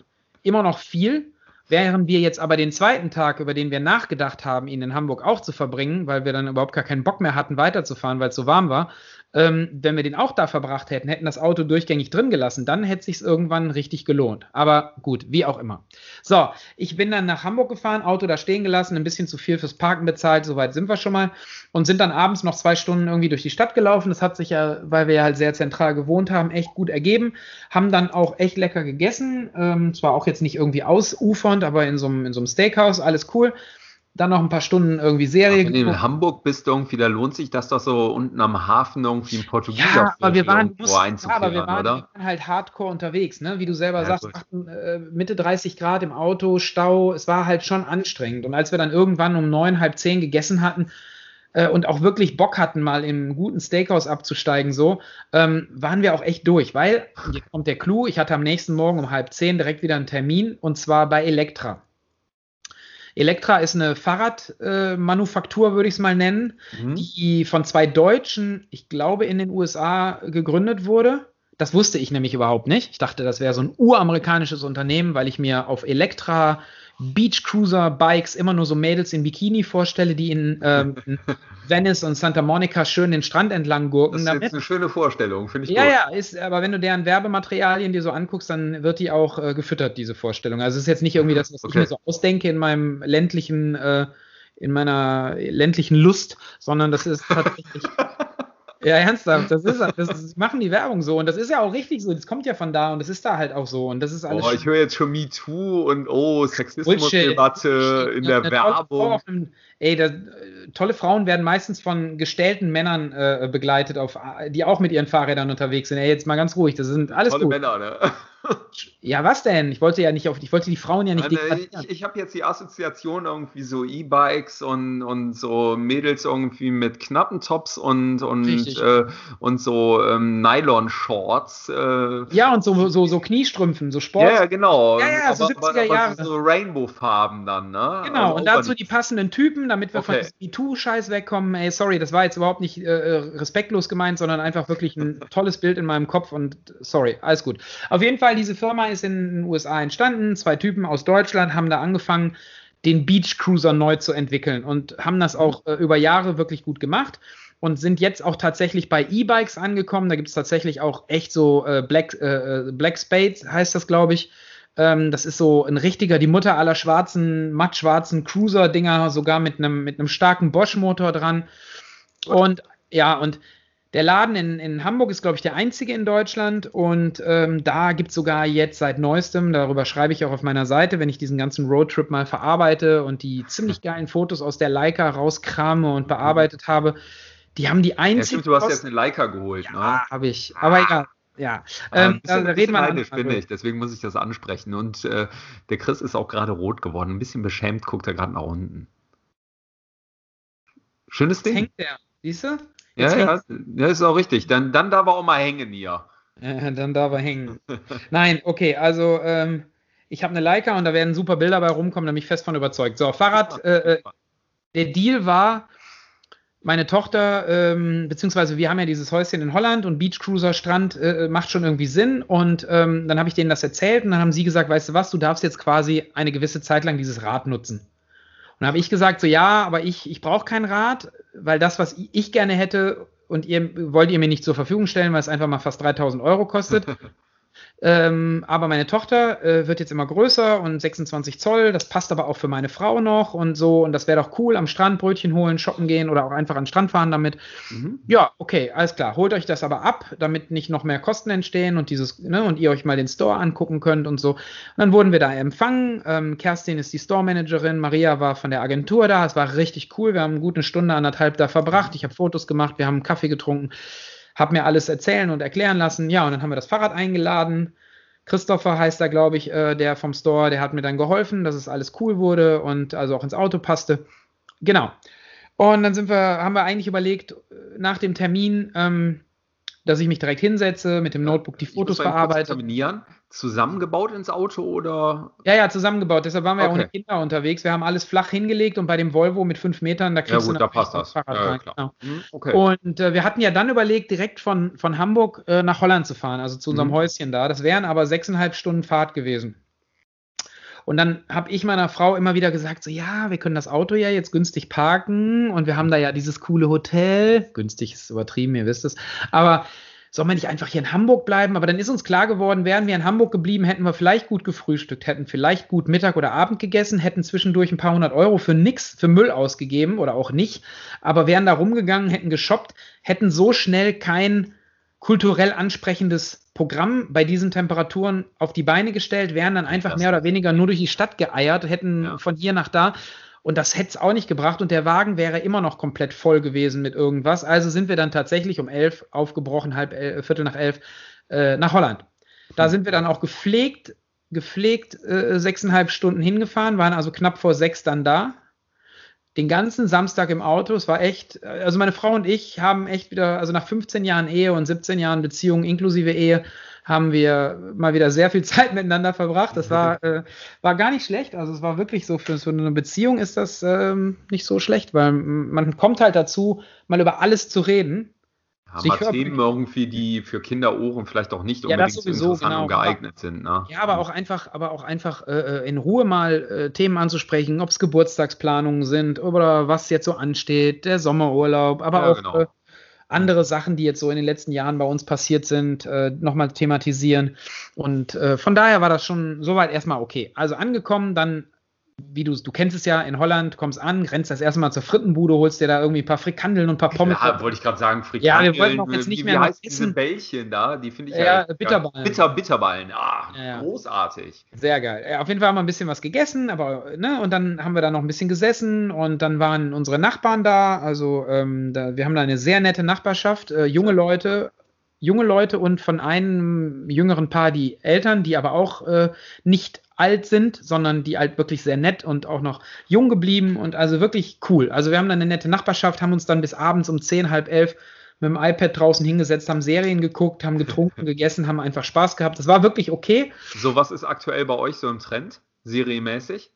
immer noch viel Während wir jetzt aber den zweiten Tag, über den wir nachgedacht haben, ihn in Hamburg auch zu verbringen, weil wir dann überhaupt gar keinen Bock mehr hatten, weiterzufahren, weil es so warm war, ähm, wenn wir den auch da verbracht hätten, hätten das Auto durchgängig drin gelassen, dann hätte sich irgendwann richtig gelohnt. Aber gut, wie auch immer. So, ich bin dann nach Hamburg gefahren, Auto da stehen gelassen, ein bisschen zu viel fürs Parken bezahlt, soweit sind wir schon mal und sind dann abends noch zwei Stunden irgendwie durch die Stadt gelaufen. Das hat sich ja, weil wir ja halt sehr zentral gewohnt haben, echt gut ergeben. Haben dann auch echt lecker gegessen, ähm, zwar auch jetzt nicht irgendwie ausufernd, aber in so einem, in so einem Steakhouse, alles cool dann noch ein paar Stunden irgendwie Serie. Wenn du in Hamburg bist irgendwie, da lohnt sich das doch so unten am Hafen irgendwie ein Portugieser ja, aber wir waren, mussten, ja, aber wir waren, oder? Halt hardcore unterwegs, ne? Wie du selber ja, sagst, acht, äh, Mitte 30 Grad im Auto, Stau, es war halt schon anstrengend. Und als wir dann irgendwann um neun, halb zehn gegessen hatten, äh, und auch wirklich Bock hatten, mal im guten Steakhouse abzusteigen, so, ähm, waren wir auch echt durch, weil, jetzt kommt der Clou, ich hatte am nächsten Morgen um halb zehn direkt wieder einen Termin und zwar bei Elektra. Elektra ist eine Fahrradmanufaktur, äh, würde ich es mal nennen, mhm. die von zwei Deutschen, ich glaube, in den USA gegründet wurde. Das wusste ich nämlich überhaupt nicht. Ich dachte, das wäre so ein uramerikanisches Unternehmen, weil ich mir auf Elektra Beach Cruiser Bikes immer nur so Mädels in Bikini vorstelle, die in, ähm, in Venice und Santa Monica schön den Strand entlang gurken. Das ist damit. jetzt eine schöne Vorstellung, finde ich. Ja, gut. ja, ist, aber wenn du deren Werbematerialien dir so anguckst, dann wird die auch äh, gefüttert, diese Vorstellung. Also es ist jetzt nicht irgendwie das, was okay. ich mir so ausdenke in meinem ländlichen, äh, in meiner ländlichen Lust, sondern das ist tatsächlich. Ja, ernsthaft, das ist das ist, machen die Werbung so und das ist ja auch richtig so, das kommt ja von da und das ist da halt auch so und das ist alles. Oh, ich höre jetzt schon MeToo und oh, Sexismusdebatte in der Werbung. Einem, ey, das, tolle Frauen werden meistens von gestellten Männern äh, begleitet, auf, die auch mit ihren Fahrrädern unterwegs sind. Ey, jetzt mal ganz ruhig, das sind alles tolle gut. Männer, ne? Ja, was denn? Ich wollte ja nicht auf, ich wollte die Frauen ja nicht. Ja, ich ich habe jetzt die Assoziation irgendwie so E-Bikes und, und so Mädels irgendwie mit knappen Tops und und, äh, und so ähm, Nylon-Shorts. Äh, ja, und so, so, so Kniestrümpfen, so Sport. Ja, genau. Ja, ja, so aber, 70er Jahre. Aber so Rainbow-Farben dann, ne? Genau, also und dazu die passenden Typen, damit wir okay. von MeToo-Scheiß wegkommen. Ey, sorry, das war jetzt überhaupt nicht äh, respektlos gemeint, sondern einfach wirklich ein tolles Bild in meinem Kopf und sorry, alles gut. Auf jeden Fall diese Firma ist in den USA entstanden. Zwei Typen aus Deutschland haben da angefangen, den Beach Cruiser neu zu entwickeln und haben das auch äh, über Jahre wirklich gut gemacht und sind jetzt auch tatsächlich bei E-Bikes angekommen. Da gibt es tatsächlich auch echt so äh, Black, äh, äh Black Spade, heißt das, glaube ich. Ähm, das ist so ein richtiger, die Mutter aller schwarzen, mattschwarzen Cruiser-Dinger, sogar mit einem mit starken Bosch-Motor dran. Und ja, und der Laden in, in Hamburg ist, glaube ich, der einzige in Deutschland und ähm, da gibt es sogar jetzt seit neuestem, darüber schreibe ich auch auf meiner Seite, wenn ich diesen ganzen Roadtrip mal verarbeite und die ziemlich geilen Fotos aus der Leica rauskrame und bearbeitet habe, die haben die einzige. Ja, stimmt, du hast jetzt eine Leica geholt, ja, ne? habe ich. Aber egal. Ja, ähm, bisschen, da reden wir neidisch, bin ich, deswegen muss ich das ansprechen. Und äh, der Chris ist auch gerade rot geworden, ein bisschen beschämt guckt er gerade nach unten. Schönes Ding. Hängt der, siehst du? Ja, ja, ja, ist auch richtig. Dann, dann darf er auch mal hängen hier. Ja, dann darf er hängen. Nein, okay, also ähm, ich habe eine Leica und da werden super Bilder bei rumkommen, da bin ich fest von überzeugt. So, Fahrrad, äh, äh, der Deal war, meine Tochter, ähm, beziehungsweise wir haben ja dieses Häuschen in Holland und Beachcruiser Strand äh, macht schon irgendwie Sinn. Und ähm, dann habe ich denen das erzählt und dann haben sie gesagt, weißt du was, du darfst jetzt quasi eine gewisse Zeit lang dieses Rad nutzen. Und dann habe ich gesagt, so ja, aber ich, ich brauche kein Rad, weil das, was ich gerne hätte, und ihr wollt ihr mir nicht zur Verfügung stellen, weil es einfach mal fast 3000 Euro kostet. Ähm, aber meine Tochter äh, wird jetzt immer größer und 26 Zoll, das passt aber auch für meine Frau noch und so. Und das wäre doch cool, am Strand Brötchen holen, shoppen gehen oder auch einfach an den Strand fahren damit. Mhm. Ja, okay, alles klar. Holt euch das aber ab, damit nicht noch mehr Kosten entstehen und dieses, ne, und ihr euch mal den Store angucken könnt und so. Und dann wurden wir da empfangen. Ähm, Kerstin ist die Store-Managerin, Maria war von der Agentur da. Es war richtig cool. Wir haben eine gute Stunde, anderthalb da verbracht. Ich habe Fotos gemacht, wir haben Kaffee getrunken habe mir alles erzählen und erklären lassen. Ja, und dann haben wir das Fahrrad eingeladen. Christopher heißt da, glaube ich, äh, der vom Store, der hat mir dann geholfen, dass es alles cool wurde und also auch ins Auto passte. Genau. Und dann sind wir, haben wir eigentlich überlegt, nach dem Termin, ähm, dass ich mich direkt hinsetze, mit dem Notebook die Fotos bearbeite. Zusammengebaut ins Auto oder? Ja, ja, zusammengebaut. Deshalb waren wir okay. ja ohne Kinder unterwegs. Wir haben alles flach hingelegt und bei dem Volvo mit fünf Metern, da kriegst ja, gut, du da passt das. Fahrrad ja, rein. Genau. Mhm, okay. Und äh, wir hatten ja dann überlegt, direkt von, von Hamburg äh, nach Holland zu fahren, also zu unserem mhm. Häuschen da. Das wären aber sechseinhalb Stunden Fahrt gewesen. Und dann habe ich meiner Frau immer wieder gesagt, so ja, wir können das Auto ja jetzt günstig parken und wir haben da ja dieses coole Hotel. Günstig ist übertrieben, ihr wisst es. Aber soll man nicht einfach hier in Hamburg bleiben? Aber dann ist uns klar geworden, wären wir in Hamburg geblieben, hätten wir vielleicht gut gefrühstückt, hätten vielleicht gut Mittag oder Abend gegessen, hätten zwischendurch ein paar hundert Euro für nix, für Müll ausgegeben oder auch nicht, aber wären da rumgegangen, hätten geshoppt, hätten so schnell kein kulturell ansprechendes Programm bei diesen Temperaturen auf die Beine gestellt, wären dann einfach mehr oder weniger nur durch die Stadt geeiert, hätten ja. von hier nach da und das hätte es auch nicht gebracht und der Wagen wäre immer noch komplett voll gewesen mit irgendwas. Also sind wir dann tatsächlich um elf aufgebrochen, halb elf, Viertel nach elf, äh, nach Holland. Da hm. sind wir dann auch gepflegt, gepflegt äh, sechseinhalb Stunden hingefahren, waren also knapp vor sechs dann da. Den ganzen Samstag im Auto, es war echt, also meine Frau und ich haben echt wieder, also nach 15 Jahren Ehe und 17 Jahren Beziehung inklusive Ehe, haben wir mal wieder sehr viel Zeit miteinander verbracht. Das war, äh, war gar nicht schlecht. Also es war wirklich so, für so eine Beziehung ist das ähm, nicht so schlecht, weil man kommt halt dazu, mal über alles zu reden. Mal Themen irgendwie, die für Kinderohren vielleicht auch nicht unbedingt ja, sowieso, interessant genau, und geeignet aber, sind. Ne? Ja, aber auch einfach, aber auch einfach äh, äh in Ruhe mal äh, Themen anzusprechen, ob es Geburtstagsplanungen sind oder was jetzt so ansteht, der Sommerurlaub, aber ja, auch genau. äh, andere Sachen, die jetzt so in den letzten Jahren bei uns passiert sind, äh, nochmal thematisieren. Und äh, von daher war das schon soweit erstmal okay. Also angekommen, dann wie du du kennst es ja in Holland, kommst an, rennst das erste Mal zur Frittenbude, holst dir da irgendwie ein paar Frikandeln und ein paar Pommes. Ja, wollte ich gerade sagen, Frikandeln. Ja, wir wollten auch jetzt nicht wie, mehr wie heißt essen. diese Bällchen da, die finde ich ja, ja Bitterballen. Bitter Bitterballen. Ah, ja. großartig. Sehr geil. Ja, auf jeden Fall haben wir ein bisschen was gegessen, aber ne, und dann haben wir da noch ein bisschen gesessen und dann waren unsere Nachbarn da, also ähm, da, wir haben da eine sehr nette Nachbarschaft, äh, junge Leute, junge Leute und von einem jüngeren Paar die Eltern, die aber auch äh, nicht alt sind, sondern die halt wirklich sehr nett und auch noch jung geblieben und also wirklich cool. Also wir haben dann eine nette Nachbarschaft, haben uns dann bis abends um zehn, halb elf mit dem iPad draußen hingesetzt, haben Serien geguckt, haben getrunken, gegessen, haben einfach Spaß gehabt. Das war wirklich okay. So, was ist aktuell bei euch so im Trend, serienmäßig?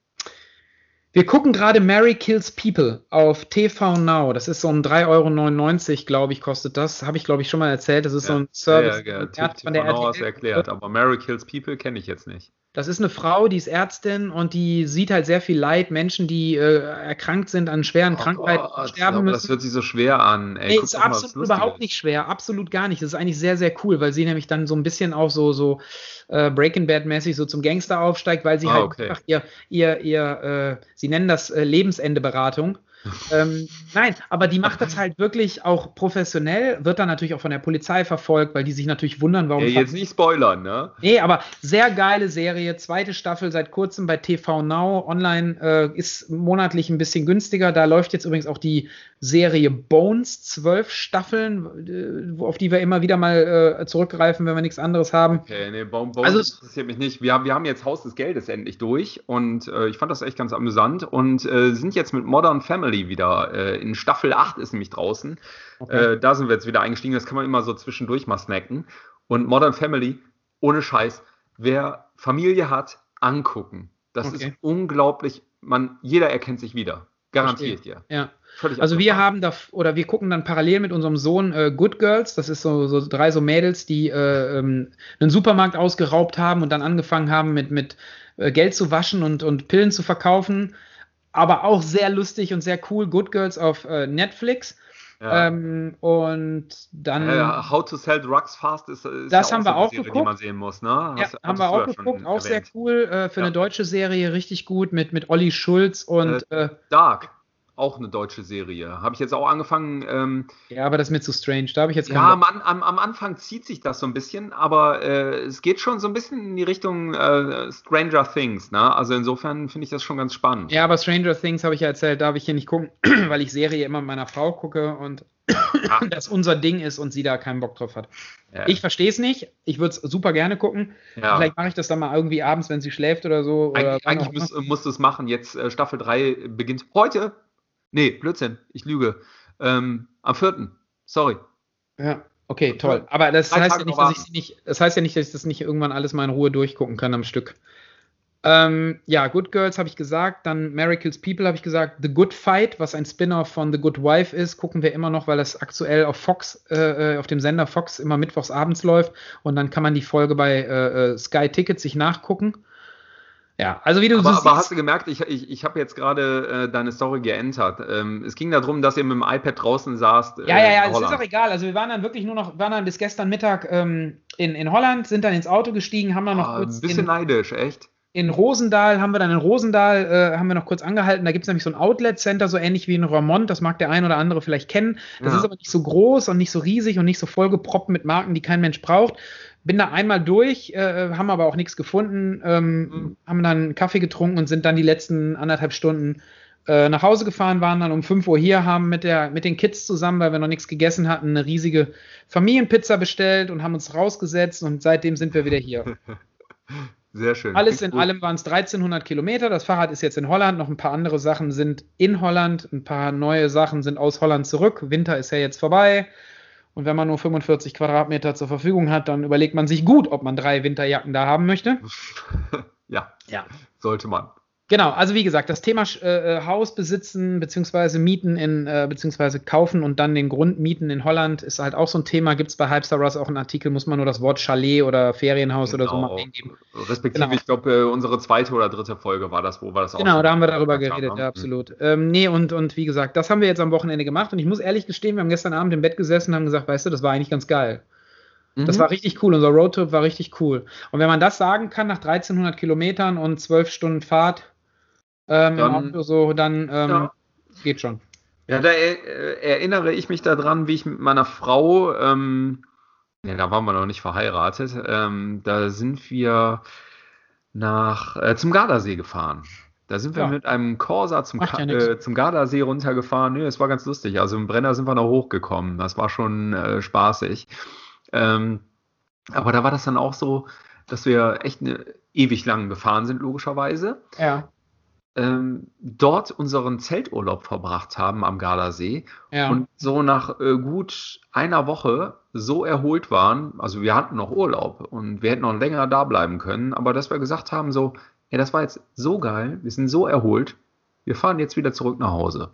Wir gucken gerade Mary Kills People auf TV Now. Das ist so ein 3,99 Euro, glaube ich, kostet das. Habe ich, glaube ich, schon mal erzählt. Das ist ja, so ein Service. Ja, ja, ja. TV Now hast erklärt, aber Mary Kills People kenne ich jetzt nicht. Das ist eine Frau, die ist Ärztin und die sieht halt sehr viel Leid, Menschen, die äh, erkrankt sind an schweren oh Krankheiten, Gott, sterben müssen. Das hört sich so schwer an. Ey, nee, ist absolut mal, überhaupt nicht schwer, absolut gar nicht. Das ist eigentlich sehr, sehr cool, weil sie nämlich dann so ein bisschen auch so, so äh, Breaking Bad mäßig so zum Gangster aufsteigt, weil sie ah, halt okay. einfach ihr, ihr, ihr äh, sie nennen das äh, Lebensende-Beratung ähm, nein, aber die macht das halt wirklich auch professionell, wird dann natürlich auch von der Polizei verfolgt, weil die sich natürlich wundern, warum. Ja, jetzt nicht spoilern, ne? Nee, aber sehr geile Serie, zweite Staffel seit kurzem bei TV Now. Online äh, ist monatlich ein bisschen günstiger. Da läuft jetzt übrigens auch die Serie Bones, zwölf Staffeln, äh, auf die wir immer wieder mal äh, zurückgreifen, wenn wir nichts anderes haben. Okay, nee, Bones also, interessiert mich nicht. Wir haben, wir haben jetzt Haus des Geldes endlich durch und äh, ich fand das echt ganz amüsant und äh, sind jetzt mit Modern Family Family wieder. Äh, in Staffel 8 ist nämlich draußen. Okay. Äh, da sind wir jetzt wieder eingestiegen. Das kann man immer so zwischendurch mal snacken. Und Modern Family, ohne Scheiß, wer Familie hat, angucken. Das okay. ist unglaublich. Man, jeder erkennt sich wieder. Garantiert, ja. Ja. Völlig also wir haben da oder wir gucken dann parallel mit unserem Sohn äh, Good Girls. Das ist so, so drei so Mädels, die äh, ähm, einen Supermarkt ausgeraubt haben und dann angefangen haben mit mit äh, Geld zu waschen und und Pillen zu verkaufen aber auch sehr lustig und sehr cool. Good Girls auf äh, Netflix. Ja. Ähm, und dann. Äh, How to Sell Drugs Fast ist, ist Das ja haben auch wir auch eine Serie, die geguckt. man sehen muss. Ne? Ja, Hast- haben wir auch ja geguckt, auch sehr erwähnt. cool. Äh, für Ja. eine deutsche Serie richtig gut mit, mit Olli Schulz und äh, Dark, auch eine deutsche Serie. Habe ich jetzt auch angefangen. Ähm, ja, aber das ist mir zu strange. Da habe ich jetzt ja, am, am, am Anfang zieht sich das so ein bisschen, aber äh, es geht schon so ein bisschen in die Richtung äh, Stranger Things. Ne? Also insofern finde ich das schon ganz spannend. Ja, aber Stranger Things habe ich ja erzählt, darf ich hier nicht gucken, weil ich Serie immer mit meiner Frau gucke und das unser Ding ist und sie da keinen Bock drauf hat. Ja. Ich verstehe es nicht. Ich würde es super gerne gucken. ja. Vielleicht mache ich das dann mal irgendwie abends, wenn sie schläft oder so. Oder Eigentlich, eigentlich musst du es machen. Jetzt äh, Staffel 3 beginnt heute. Nee, Blödsinn, ich lüge. Ähm, am 4. Sorry. Ja, okay, toll. Aber das heißt, ja nicht, dass ich nicht, das heißt ja nicht, dass ich das nicht irgendwann alles mal in Ruhe durchgucken kann am Stück. Ähm, ja, Good Girls habe ich gesagt, dann Miracles People habe ich gesagt, The Good Fight, was ein Spin-off von The Good Wife ist, gucken wir immer noch, weil das aktuell auf Fox, äh, äh, auf dem Sender Fox immer mittwochs abends läuft und dann kann man die Folge bei äh, äh, Sky Ticket sich nachgucken. Ja, also wie du Aber, so aber hast du gemerkt, ich, ich, ich habe jetzt gerade äh, deine Story geentert. Ähm, es ging darum, dass ihr mit dem iPad draußen saßt. äh, Ja, ja, ja, es ist auch egal. Also wir waren dann wirklich nur noch, waren dann bis gestern Mittag ähm, in, in Holland, sind dann ins Auto gestiegen, haben dann noch Ah, kurz ein bisschen in, neidisch, echt. in Rosendahl, haben wir dann in Rosendahl, äh, haben wir noch kurz angehalten. Da gibt es nämlich so ein Outlet-Center, so ähnlich wie in Ramont, das mag der ein oder andere vielleicht kennen. Das Ja. ist aber nicht so groß und nicht so riesig und nicht so vollgeproppt mit Marken, die kein Mensch braucht. Bin da einmal durch, äh, haben aber auch nichts gefunden, ähm, Mhm. haben dann einen Kaffee getrunken und sind dann die letzten anderthalb Stunden äh, nach Hause gefahren, waren dann um 5 Uhr hier, haben mit, der, mit den Kids zusammen, weil wir noch nichts gegessen hatten, eine riesige Familienpizza bestellt und haben uns rausgesetzt und seitdem sind wir wieder hier. Sehr schön. Alles in gut. allem waren es 1300 Kilometer. Das Fahrrad ist jetzt in Holland. Noch ein paar andere Sachen sind in Holland. Ein paar neue Sachen sind aus Holland zurück. Winter ist ja jetzt vorbei. Und wenn man nur 45 Quadratmeter zur Verfügung hat, dann überlegt man sich gut, ob man drei Winterjacken da haben möchte. ja, Ja. sollte man. Genau, also wie gesagt, das Thema äh, äh, Haus besitzen beziehungsweise mieten in äh, beziehungsweise kaufen und dann den Grund mieten in Holland ist halt auch so ein Thema. Gibt es bei Hypester Russ auch einen Artikel, muss man nur das Wort Chalet oder Ferienhaus oder so mal Genau. eingeben. Respektive, Genau. ich glaube, äh, unsere zweite oder dritte Folge war das, wo wir das auch Genau, da haben wir darüber geredet, haben, ja, ne? absolut. Ähm, nee, und, und wie gesagt, das haben wir jetzt am Wochenende gemacht und ich muss ehrlich gestehen, wir haben gestern Abend im Bett gesessen und haben gesagt, weißt du, das war eigentlich ganz geil. Mhm. Das war richtig cool, unser Roadtrip war richtig cool. Und wenn man das sagen kann, nach 1300 Kilometern und 12 Stunden Fahrt, ähm, Dann- im Auto so, dann ähm, Ja. geht schon. Ja, da äh, erinnere ich mich daran, wie ich mit meiner Frau, ähm, ja, da waren wir noch nicht verheiratet, ähm, da sind wir nach, äh, zum Gardasee gefahren. Da sind wir Ja. mit einem Corsa zum, ja äh, zum Gardasee runtergefahren. Nö, es war ganz lustig. Also im Brenner sind wir noch hochgekommen. Das war schon äh, spaßig. Ähm, aber da war das dann auch so, dass wir echt eine, ewig lang gefahren sind, logischerweise Ja, ähm, dort unseren Zelturlaub verbracht haben am Gardasee ja. und so nach äh, gut einer Woche so erholt waren, also wir hatten noch Urlaub und wir hätten noch länger da bleiben können, aber dass wir gesagt haben, so, ja, das war jetzt so geil, wir sind so erholt, wir fahren jetzt wieder zurück nach Hause.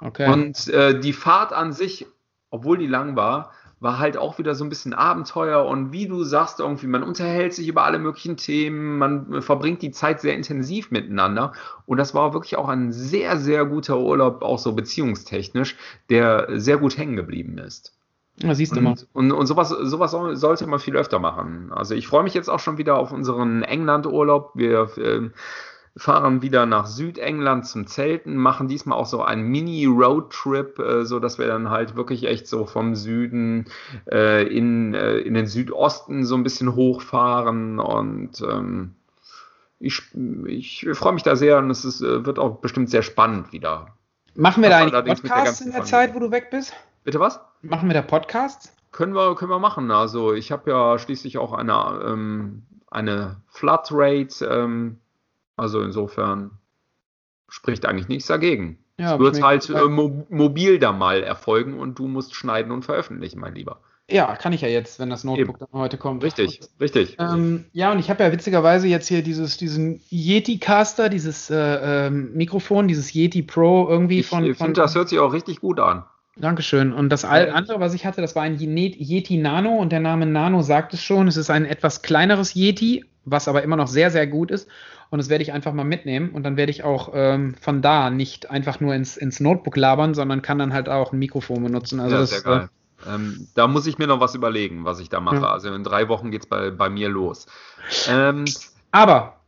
okay. Und äh, die Fahrt an sich, obwohl die lang war, war halt auch wieder so ein bisschen Abenteuer und wie du sagst, irgendwie, man unterhält sich über alle möglichen Themen, man äh, verbringt die Zeit sehr intensiv miteinander und das war wirklich auch ein sehr, sehr guter Urlaub, auch so beziehungstechnisch, der sehr gut hängen geblieben ist. ja, siehst du mal. Und, und, und sowas, sowas soll- sollte man viel öfter machen. Also ich freue mich jetzt auch schon wieder auf unseren England-Urlaub. Wir ähm, fahren wieder nach Südengland zum Zelten, machen diesmal auch so einen Mini-Roadtrip, äh, so dass wir dann halt wirklich echt so vom Süden äh, in, äh, in den Südosten so ein bisschen hochfahren und ähm, ich, ich freue mich da sehr und es ist, äh, wird auch bestimmt sehr spannend wieder. Machen wir da eigentlich der Podcasts ganzen in der Familie. Zeit, wo du weg bist? Bitte was? Machen wir da Podcasts? Können wir, können wir machen. Also ich habe ja schließlich auch eine, ähm, eine Flatrate. Ähm, also insofern spricht eigentlich nichts dagegen. Ja, es ich wird halt äh, mo mobil da mal erfolgen und du musst schneiden und veröffentlichen, mein Lieber. Ja, kann ich ja jetzt, wenn das Notebook dann heute kommt. Richtig, richtig. Ähm, ja, und ich habe ja witzigerweise jetzt hier dieses, diesen Yeti-Caster, dieses äh, ähm, Mikrofon, dieses Yeti Pro irgendwie ich von. von finde, das hört sich auch richtig gut an. Dankeschön. Und das andere, was ich hatte, das war ein Yeti Nano und der Name Nano sagt es schon. Es ist ein etwas kleineres Yeti was aber immer noch sehr, sehr gut ist. Und das werde ich einfach mal mitnehmen. Und dann werde ich auch ähm, von da nicht einfach nur ins, ins Notebook labern, sondern kann dann halt auch ein Mikrofon benutzen. Also ja, das, sehr geil. Ähm, da muss ich mir noch was überlegen, was ich da mache. Ja. Also in drei Wochen geht es bei, bei mir los. Ähm, aber,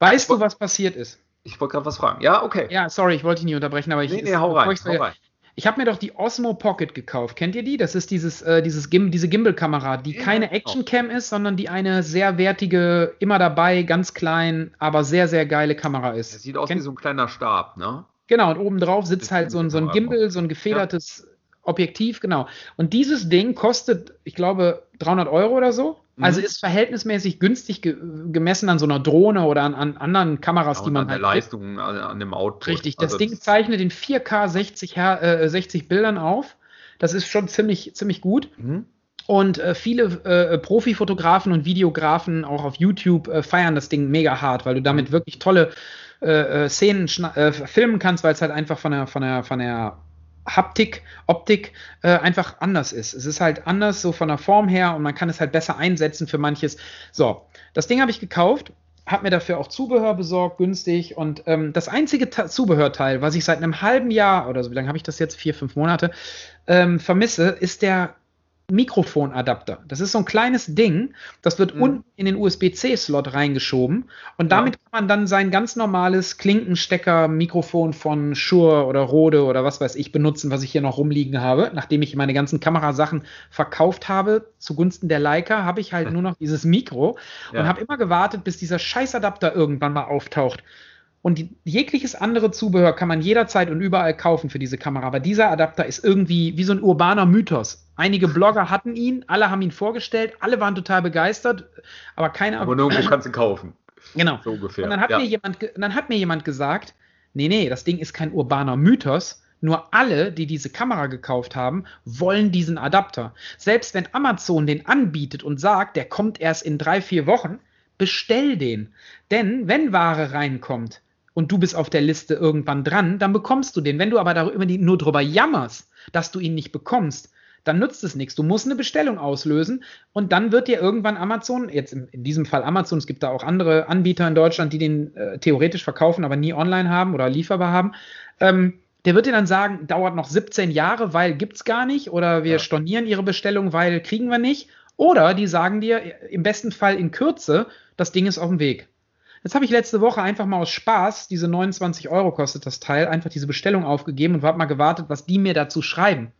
weißt du, was passiert ist? Ich wollte gerade was fragen. Ja, okay. Ja, sorry, ich wollte dich nicht unterbrechen, aber ich. Nee, nee, hau rein. Hau rein. Ich habe mir doch die Osmo Pocket gekauft. Kennt ihr die? Das ist dieses, äh, dieses Gim diese Gimbal-Kamera, die ja, keine Action-Cam ist, sondern die eine sehr wertige, immer dabei, ganz klein, aber sehr, sehr geile Kamera ist. Das sieht aus Kennt wie so ein kleiner Stab, ne? Genau, und obendrauf sitzt halt so ein, so ein Gimbal, so ein gefedertes ja. Objektiv, genau. Und dieses Ding kostet, ich glaube, 300 Euro oder so. Mhm. Also ist verhältnismäßig günstig ge gemessen an so einer Drohne oder an, an anderen Kameras, ja, die man an halt. Der Leistung an, an, dem Output. Richtig, das also Ding zeichnet in 4K 60, äh, 60 Bildern auf. Das ist schon ziemlich, ziemlich gut. Mhm. Und äh, viele äh, Profifotografen und Videografen auch auf YouTube äh, feiern das Ding mega hart, weil du damit mhm. wirklich tolle äh, äh, Szenen filmen kannst, weil es halt einfach von der, von der, von der Haptik, Optik äh, einfach anders ist. Es ist halt anders so von der Form her und man kann es halt besser einsetzen für manches. So, das Ding habe ich gekauft, habe mir dafür auch Zubehör besorgt, günstig und ähm, das einzige Ta Zubehörteil, was ich seit einem halben Jahr oder so, wie lange habe ich das jetzt? Vier, fünf Monate ähm, vermisse, ist der Mikrofonadapter. Das ist so ein kleines Ding, das wird mhm. unten in den USB-C-Slot reingeschoben und damit ja. kann man dann sein ganz normales Klinkenstecker-Mikrofon von Shure oder Rode oder was weiß ich benutzen, was ich hier noch rumliegen habe. Nachdem ich meine ganzen Kamerasachen verkauft habe zugunsten der Leica, habe ich halt nur noch dieses Mikro ja. und habe immer gewartet, bis dieser Scheißadapter irgendwann mal auftaucht. Und die, jegliches andere Zubehör kann man jederzeit und überall kaufen für diese Kamera. Aber dieser Adapter ist irgendwie wie so ein urbaner Mythos. Einige Blogger hatten ihn, alle haben ihn vorgestellt, alle waren total begeistert, aber keiner. Aber nirgendwo kannst du ihn kaufen. Genau. So ungefähr. Und dann hat, ja. mir jemand, dann hat mir jemand gesagt, nee, nee, das Ding ist kein urbaner Mythos. Nur alle, die diese Kamera gekauft haben, wollen diesen Adapter. Selbst wenn Amazon den anbietet und sagt, der kommt erst in drei, vier Wochen, bestell den. Denn wenn Ware reinkommt, und du bist auf der Liste irgendwann dran, dann bekommst du den. Wenn du aber darüber, nur drüber jammerst, dass du ihn nicht bekommst, dann nützt es nichts. Du musst eine Bestellung auslösen und dann wird dir irgendwann Amazon, jetzt in, in diesem Fall Amazon, es gibt da auch andere Anbieter in Deutschland, die den äh, theoretisch verkaufen, aber nie online haben oder lieferbar haben, ähm, der wird dir dann sagen, dauert noch 17 Jahre, weil gibt's gar nicht oder wir ja. stornieren ihre Bestellung, weil kriegen wir nicht. Oder die sagen dir im besten Fall in Kürze, das Ding ist auf dem Weg. Jetzt habe ich letzte Woche einfach mal aus Spaß, diese 29 Euro kostet das Teil, einfach diese Bestellung aufgegeben und habe mal gewartet, was die mir dazu schreiben.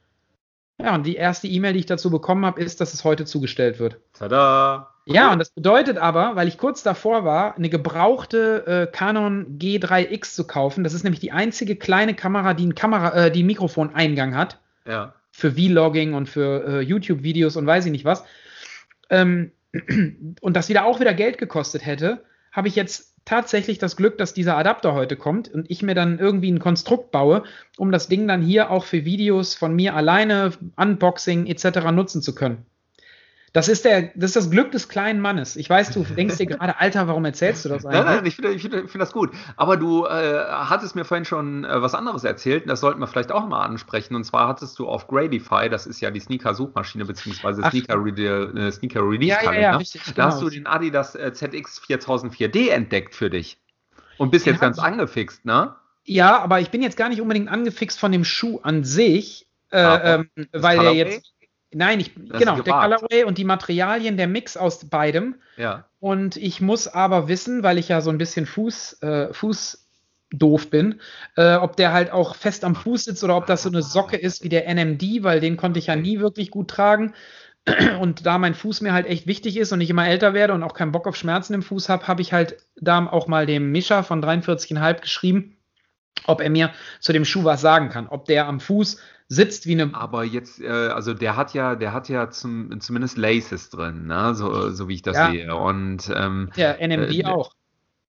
Ja, und die erste E-Mail, die ich dazu bekommen habe, ist, dass es heute zugestellt wird. Tada! Ja, und das bedeutet aber, weil ich kurz davor war, eine gebrauchte äh, Canon G3X zu kaufen. Das ist nämlich die einzige kleine Kamera, die einen Kamera, äh, die einen Mikrofoneingang hat. Ja. Für Vlogging und für äh, YouTube-Videos und weiß ich nicht was. Ähm, und das wieder auch wieder Geld gekostet hätte, habe ich jetzt tatsächlich das Glück, dass dieser Adapter heute kommt und ich mir dann irgendwie ein Konstrukt baue, um das Ding dann hier auch für Videos von mir alleine, Unboxing etc. nutzen zu können. Das ist, der, das ist das Glück des kleinen Mannes. Ich weiß, du denkst dir gerade, Alter, warum erzählst du das eigentlich? Nein, nein, ich finde ich find, find das gut. Aber du äh, hattest mir vorhin schon äh, was anderes erzählt, das sollten wir vielleicht auch mal ansprechen. Und zwar hattest du auf Gradify, das ist ja die Sneaker-Suchmaschine, beziehungsweise Sneaker-Release-Kalender, äh, Sneaker ja, ja, ja, richtig, da genau. hast du den Adidas äh, ZX 4004D entdeckt für dich. Und bist jetzt ganz angefixt, ne? Ja, aber ich bin jetzt gar nicht unbedingt angefixt von dem Schuh an sich, äh, ah, ähm, weil der jetzt Nein, ich, genau, der Colorway und die Materialien, der Mix aus beidem. Ja. Und ich muss aber wissen, weil ich ja so ein bisschen Fuß, äh, Fuß doof bin, äh, ob der halt auch fest am Fuß sitzt oder ob das so eine Socke ist wie der NMD, weil den konnte ich ja nie wirklich gut tragen. Und da mein Fuß mir halt echt wichtig ist und ich immer älter werde und auch keinen Bock auf Schmerzen im Fuß habe, habe ich halt da auch mal dem Mischer von 43,5 geschrieben, ob er mir zu dem Schuh was sagen kann. Ob der am Fuß sitzt wie eine. Aber jetzt, äh, also der hat ja, der hat ja zum, zumindest Laces drin, ne? so, so wie ich das ja. sehe. Und ähm, der NMD äh, auch.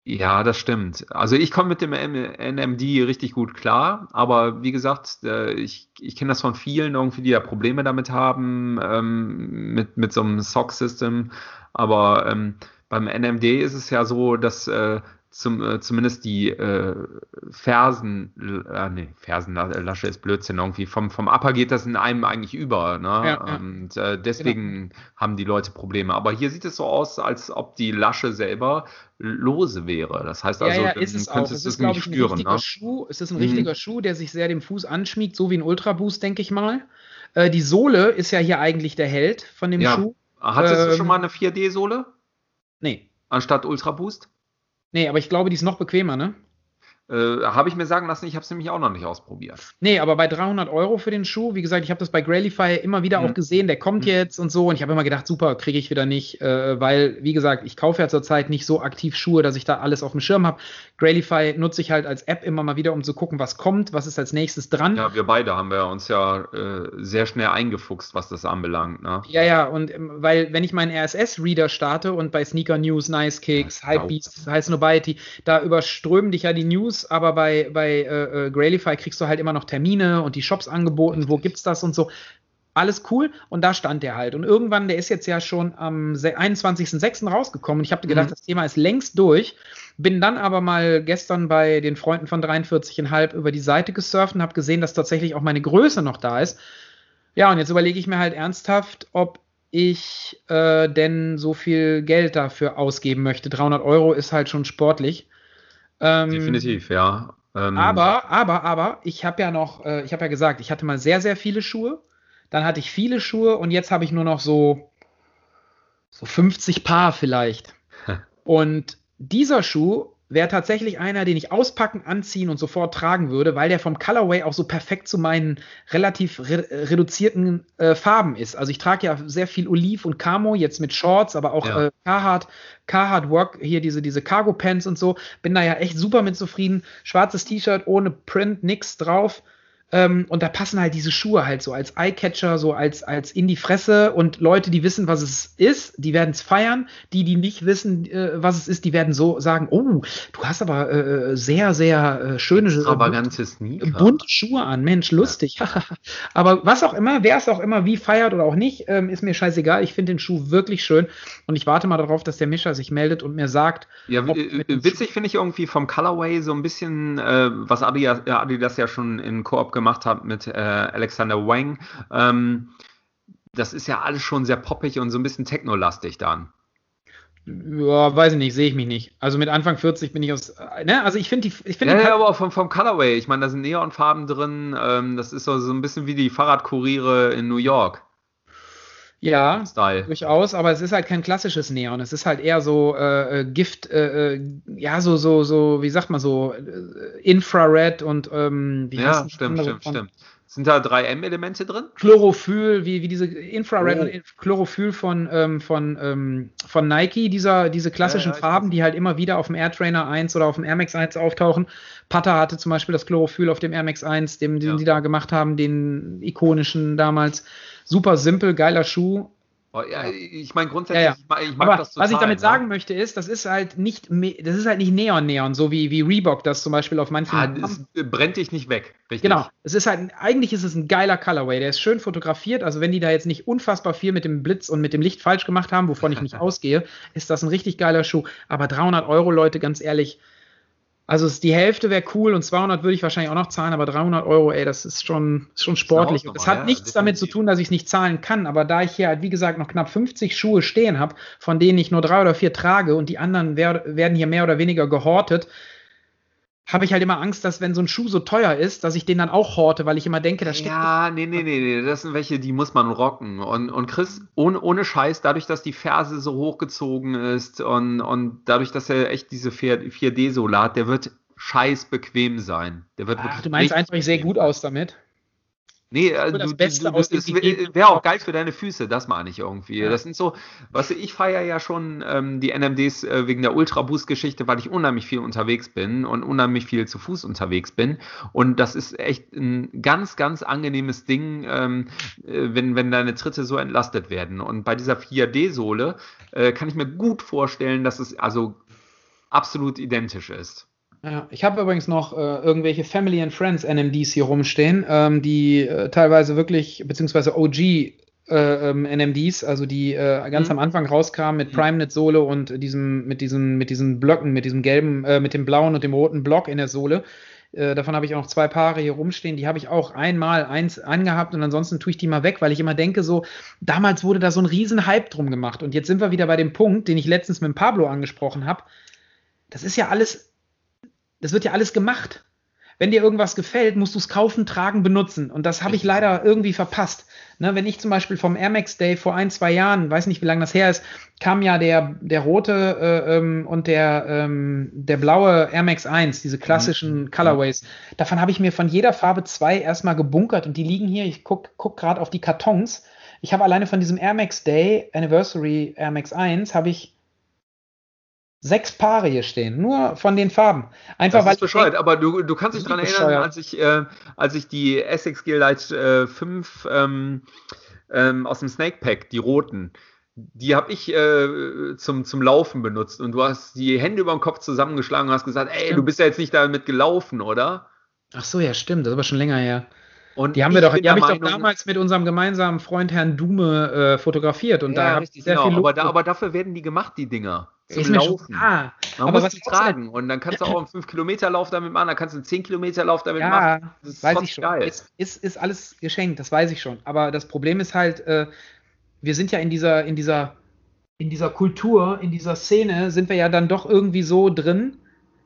Ja, das stimmt. Also ich komme mit dem NMD richtig gut klar, aber wie gesagt, äh, ich, ich kenne das von vielen irgendwie, die da Probleme damit haben, ähm, mit, mit so einem Sock-System. Aber ähm, beim NMD ist es ja so, dass äh, zum, äh, zumindest die äh, Fersen, äh, nee, Fersenlasche ist Blödsinn irgendwie. Vom, vom Upper geht das in einem eigentlich über. Ne? Ja, ja. Und äh, deswegen genau. haben die Leute Probleme. Aber hier sieht es so aus, als ob die Lasche selber lose wäre. Das heißt also, ja, ja, ist es auch. Es ist, glaube ich, ein spüren, richtiger ne? Schuh. Es ist ein richtiger mhm. Schuh, der sich sehr dem Fuß anschmiegt, so wie ein Ultra Boost, denke ich mal. Äh, die Sohle ist ja hier eigentlich der Held von dem ja. Schuh. Hattest ähm, du schon mal eine 4D-Sohle? Nee. Anstatt Ultra Boost? Nee, aber ich glaube, die ist noch bequemer, ne? Äh, habe ich mir sagen lassen, ich habe es nämlich auch noch nicht ausprobiert. Nee, aber bei 300 Euro für den Schuh, wie gesagt, ich habe das bei Grailify immer wieder mhm. auch gesehen, der kommt mhm. jetzt und so und ich habe immer gedacht, super, kriege ich wieder nicht, äh, weil, wie gesagt, ich kaufe ja zurzeit nicht so aktiv Schuhe, dass ich da alles auf dem Schirm habe. Grailify nutze ich halt als App immer mal wieder, um zu gucken, was kommt, was ist als nächstes dran. Ja, wir beide haben wir uns ja äh, sehr schnell eingefuchst, was das anbelangt. Ne? Ja, ja, und ähm, weil, wenn ich meinen RSS-Reader starte und bei Sneaker News, Nice Kicks, Hypebeast, High Snobiety, da überströmen dich ja die News News, aber bei, bei äh, äh, Grailify kriegst du halt immer noch Termine und die Shops angeboten, wo gibt's das und so. Alles cool und da stand der halt. Und irgendwann, der ist jetzt ja schon am 21.06. rausgekommen. Und ich habe gedacht, mhm. das Thema ist längst durch. Bin dann aber mal gestern bei den Freunden von 43,5 über die Seite gesurft und habe gesehen, dass tatsächlich auch meine Größe noch da ist. Ja, und jetzt überlege ich mir halt ernsthaft, ob ich äh, denn so viel Geld dafür ausgeben möchte. 300 Euro ist halt schon sportlich. Ähm, Definitiv, ja. Ähm, aber, aber, aber, ich habe ja noch, äh, ich habe ja gesagt, ich hatte mal sehr, sehr viele Schuhe. Dann hatte ich viele Schuhe und jetzt habe ich nur noch so, so 50 Paar vielleicht. und dieser Schuh wäre tatsächlich einer, den ich auspacken, anziehen und sofort tragen würde, weil der vom Colorway auch so perfekt zu meinen relativ re reduzierten äh, Farben ist. Also ich trage ja sehr viel Oliv und Camo, jetzt mit Shorts, aber auch ja. äh, Carhartt, Carhartt Work, hier diese, diese Cargo Pants und so. Bin da ja echt super mit zufrieden. Schwarzes T-Shirt ohne Print, nix drauf. Ähm, und da passen halt diese Schuhe halt so als Eyecatcher, so als, als in die Fresse. Und Leute, die wissen, was es ist, die werden es feiern. Die, die nicht wissen, äh, was es ist, die werden so sagen, oh, du hast aber äh, sehr, sehr äh, schöne, extravagante Sneaker. bunte Schuhe an. Mensch, lustig. Ja. aber was auch immer, wer es auch immer wie feiert oder auch nicht, ähm, ist mir scheißegal. Ich finde den Schuh wirklich schön. Und ich warte mal darauf, dass der Mischer sich meldet und mir sagt. Ja, witzig finde ich irgendwie vom Colorway so ein bisschen, äh, was Adidas, Adidas ja schon in Koop gemacht gemacht hat mit äh, Alexander Wang. Ähm, das ist ja alles schon sehr poppig und so ein bisschen technolastig dann. Ja, weiß ich nicht, sehe ich mich nicht. Also mit Anfang 40 bin ich aus. Ne? Also ich finde die. Ich find ja, ja, aber vom, vom Colorway. Ich meine, da sind Neonfarben drin. Ähm, das ist so, so ein bisschen wie die Fahrradkuriere in New York. Ja, Style. durchaus, aber es ist halt kein klassisches Neon. Es ist halt eher so äh, äh Gift, äh, äh, ja, so, so, so, wie sagt man so, äh, Infrared und ähm, wie Ja, stimmt, stimmt, von? stimmt. Sind da 3M-Elemente drin? Chlorophyll, wie, wie diese Infrared oh. Chlorophyll von, ähm, von, ähm, von Nike, dieser, diese klassischen ja, ja, Farben, die halt immer wieder auf dem Air Trainer 1 oder auf dem Air Max 1 auftauchen. Pata hatte zum Beispiel das Chlorophyll auf dem Air Max 1, den, den ja. die da gemacht haben, den ikonischen damals. Super simpel, geiler Schuh. Oh, ja, ich meine grundsätzlich, ja, ja. ich mag, Aber das total. Was ich damit ne? sagen möchte, ist, das ist halt nicht, das ist halt nicht Neon-Neon, so wie, wie Reebok das zum Beispiel auf manchen. Ah, es brennt dich nicht weg, richtig? Genau. Es ist halt, eigentlich ist es ein geiler Colorway. Der ist schön fotografiert. Also wenn die da jetzt nicht unfassbar viel mit dem Blitz und mit dem Licht falsch gemacht haben, wovon ich nicht ausgehe, ist das ein richtig geiler Schuh. Aber 300 Euro, Leute, ganz ehrlich, also die Hälfte wäre cool und 200 würde ich wahrscheinlich auch noch zahlen, aber 300 Euro, ey, das ist schon, ist schon sportlich. Das, das hat ja, nichts definitiv. damit zu tun, dass ich es nicht zahlen kann, aber da ich hier halt, wie gesagt, noch knapp 50 Schuhe stehen habe, von denen ich nur drei oder vier trage und die anderen wer werden hier mehr oder weniger gehortet, habe ich halt immer Angst, dass wenn so ein Schuh so teuer ist, dass ich den dann auch horte, weil ich immer denke, da steht. Ja, nee, nee, nee, nee, das sind welche, die muss man rocken. Und, und Chris, ohne, ohne Scheiß, dadurch, dass die Ferse so hochgezogen ist und, und dadurch, dass er echt diese 4D-Solar hat, der wird scheiß bequem sein. Der wird Ach, du meinst einfach, ich sehe gut aus damit? Nee, äh, du, du, du, es wäre auch geil für deine Füße, das meine ich irgendwie. Ja. Das sind so, was ich feiere ja schon ähm, die NMDs äh, wegen der Ultra Boost Geschichte, weil ich unheimlich viel unterwegs bin und unheimlich viel zu Fuß unterwegs bin. Und das ist echt ein ganz, ganz angenehmes Ding, ähm, äh, wenn, wenn deine Tritte so entlastet werden. Und bei dieser 4D-Sohle äh, kann ich mir gut vorstellen, dass es also absolut identisch ist. Ja, ich habe übrigens noch äh, irgendwelche Family and Friends NMDs hier rumstehen, ähm, die äh, teilweise wirklich, beziehungsweise OG äh, ähm, NMDs, also die äh, ganz Mhm. am Anfang rauskamen mit Mhm. PrimeNet-Sohle und diesem, mit, diesen, mit diesen Blöcken, mit diesem gelben, äh, mit dem blauen und dem roten Block in der Sohle. Äh, davon habe ich auch noch zwei Paare hier rumstehen. Die habe ich auch einmal eins angehabt und ansonsten tue ich die mal weg, weil ich immer denke, so, damals wurde da so ein riesen Hype drum gemacht. Und jetzt sind wir wieder bei dem Punkt, den ich letztens mit Pablo angesprochen habe. Das ist ja alles, das wird ja alles gemacht. Wenn dir irgendwas gefällt, musst du es kaufen, tragen, benutzen. Und das habe ich leider irgendwie verpasst. Ne, wenn ich zum Beispiel vom Air Max Day vor ein, zwei Jahren, weiß nicht, wie lange das her ist, kam ja der, der rote äh, ähm, und der, ähm, der blaue Air Max 1, diese klassischen Colorways. Davon habe ich mir von jeder Farbe zwei erstmal gebunkert und die liegen hier. Ich guck, guck gerade auf die Kartons. Ich habe alleine von diesem Air Max Day Anniversary Air Max 1 habe ich sechs Paare hier stehen, nur von den Farben. Einfach Das weil ist bescheuert, aber du, du kannst dich daran erinnern, als ich, äh, als ich die Essex Gearlight äh, 5 ähm, ähm, aus dem Snake Pack, die roten, die habe ich äh, zum, zum Laufen benutzt und du hast die Hände über den Kopf zusammengeschlagen und hast gesagt, ey, Stimmt. du bist ja jetzt nicht damit gelaufen, oder? Ach so, ja, stimmt, das ist aber schon länger her. Und Die haben wir doch, die habe ich doch damals mit unserem gemeinsamen Freund Herrn Dume äh, fotografiert und da ja, habe ich sehr genau. viel aber, da, aber dafür werden die gemacht, die Dinger. Zum ist Laufen. klar. Man aber muss was auch tragen und dann kannst du auch einen 5-Kilometer-Lauf damit machen, dann kannst du einen 10-Kilometer-Lauf damit machen. Ja, Das ist weiß ich schon. geil. Ist, ist, ist alles geschenkt, das weiß ich schon. Aber das Problem ist halt, äh, wir sind ja in dieser, in dieser, in dieser Kultur, in dieser Szene, sind wir ja dann doch irgendwie so drin,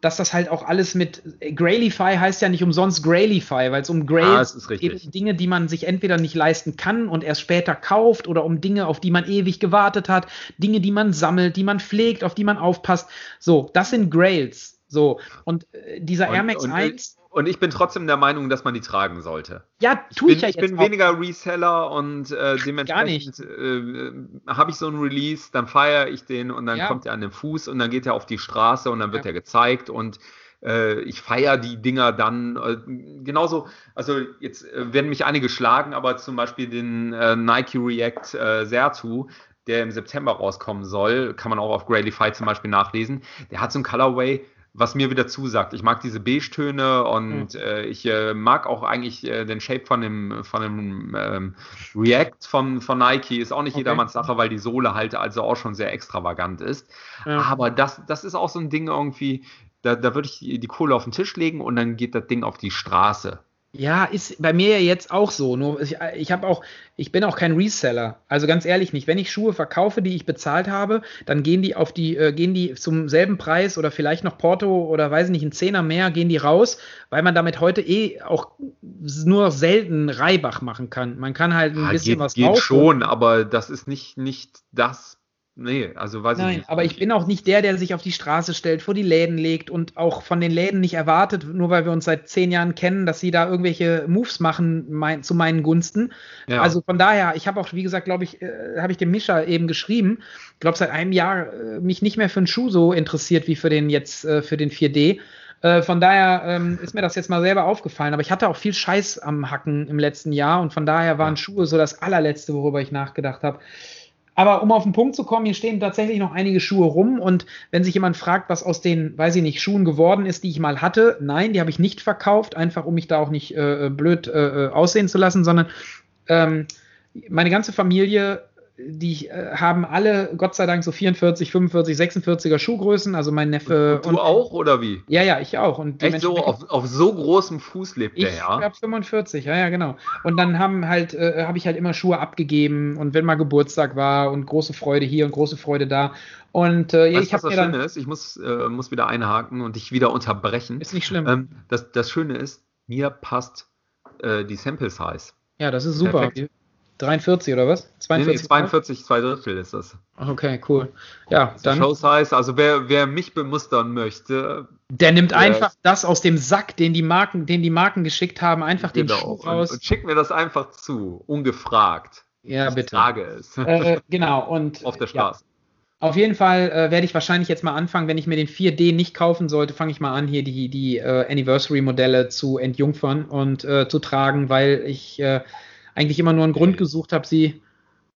dass das halt auch alles mit Grailify heißt ja nicht umsonst Grailify, weil es um Ah, geht, richtig. um Dinge, die man sich entweder nicht leisten kann und erst später kauft oder um Dinge, auf die man ewig gewartet hat, Dinge, die man sammelt, die man pflegt, auf die man aufpasst. So, das sind Grails. So, und äh, dieser Und- Air Max und, 1, Und ich bin trotzdem der Meinung, dass man die tragen sollte. ja, Ich tue bin, ich ja ich jetzt bin auch. weniger Reseller und äh, dementsprechend äh, habe ich so einen Release, dann feiere ich den und dann Ja. kommt er an den Fuß und dann geht er auf die Straße und dann wird Ja. er gezeigt und äh, ich feiere die Dinger dann äh, genauso. Also jetzt äh, werden mich einige schlagen, aber zum Beispiel den äh, Nike React äh, Sertu, der im September rauskommen soll, kann man auch auf Grailify zum Beispiel nachlesen. Der hat so ein Colorway, was mir wieder zusagt. Ich mag diese Beige-Töne und äh, ich äh, mag auch eigentlich äh, den Shape von dem, von dem ähm, React von, von Nike. Ist auch nicht Okay. jedermanns Sache, weil die Sohle halt also auch schon sehr extravagant ist. Ja. Aber das, das ist auch so ein Ding irgendwie, da, da würde ich die, die Kohle auf den Tisch legen und dann geht das Ding auf die Straße. Ja, ist bei mir ja jetzt auch so. Nur ich, ich habe auch, ich bin auch kein Reseller. Also ganz ehrlich nicht. Wenn ich Schuhe verkaufe, die ich bezahlt habe, dann gehen die auf die, äh, gehen die zum selben Preis oder vielleicht noch Porto oder weiß ich nicht, ein Zehner mehr, gehen die raus, weil man damit heute eh auch nur selten Reibach machen kann. Man kann halt ein Ja, bisschen geht was geht schon, aber das ist nicht, nicht das. Nee, also weiß ich Nein, nicht. aber ich bin auch nicht der, der sich auf die Straße stellt, vor die Läden legt und auch von den Läden nicht erwartet, nur weil wir uns seit zehn Jahren kennen, dass sie da irgendwelche Moves machen mein, zu meinen Gunsten. Ja. Also von daher, ich habe auch, wie gesagt, glaube ich, äh, habe ich dem Mischa eben geschrieben, ich glaube seit einem Jahr äh, mich nicht mehr für einen Schuh so interessiert wie für den jetzt, äh, für den 4D. Äh, von daher ähm, ist mir das jetzt mal selber aufgefallen. Aber ich hatte auch viel Scheiß am Hacken im letzten Jahr und von daher waren Ja. Schuhe so das allerletzte, worüber ich nachgedacht habe. Aber um auf den Punkt zu kommen, hier stehen tatsächlich noch einige Schuhe rum. Und wenn sich jemand fragt, was aus den, weiß ich nicht, Schuhen geworden ist, die ich mal hatte, nein, die habe ich nicht verkauft, einfach um mich da auch nicht äh, blöd äh, aussehen zu lassen, sondern ähm, meine ganze Familie, die äh, haben alle, Gott sei Dank, so 44, 45, 46er Schuhgrößen, also mein Neffe. Und du auch oder wie? Ja, ja, ich auch. Und Echt so, auf, auf so großem Fuß lebt ich der ja. habe 45, ja, ja, genau. Und dann haben halt, äh, habe ich halt immer Schuhe abgegeben und wenn mal Geburtstag war und große Freude hier und große Freude da. Und äh, Weißt ich habe das Schöne ist? Ich muss, äh, muss wieder einhaken und dich wieder unterbrechen. Ist nicht schlimm. Ähm, das, das Schöne ist, mir passt äh, die Sample Size. ja, das ist super. perfekt. 43 oder was? Nee, 42? nee, 42, zwei Drittel ist das. Okay, cool. Ja, So dann. Show Size, also wer, wer mich bemustern möchte, Der nimmt Ja. einfach das aus dem Sack, den die Marken, den die Marken geschickt haben, einfach den genau, Schuh und, raus. und schickt mir das einfach zu, ungefragt. ja, ich bitte. trage es. Äh, genau, und Auf der ja, Straße. Auf jeden Fall äh, werde ich wahrscheinlich jetzt mal anfangen, wenn ich mir den 4D nicht kaufen sollte, fange ich mal an, hier die, die äh, Anniversary-Modelle zu entjungfern und äh, zu tragen, weil ich äh, eigentlich immer nur einen Grund gesucht habe, sie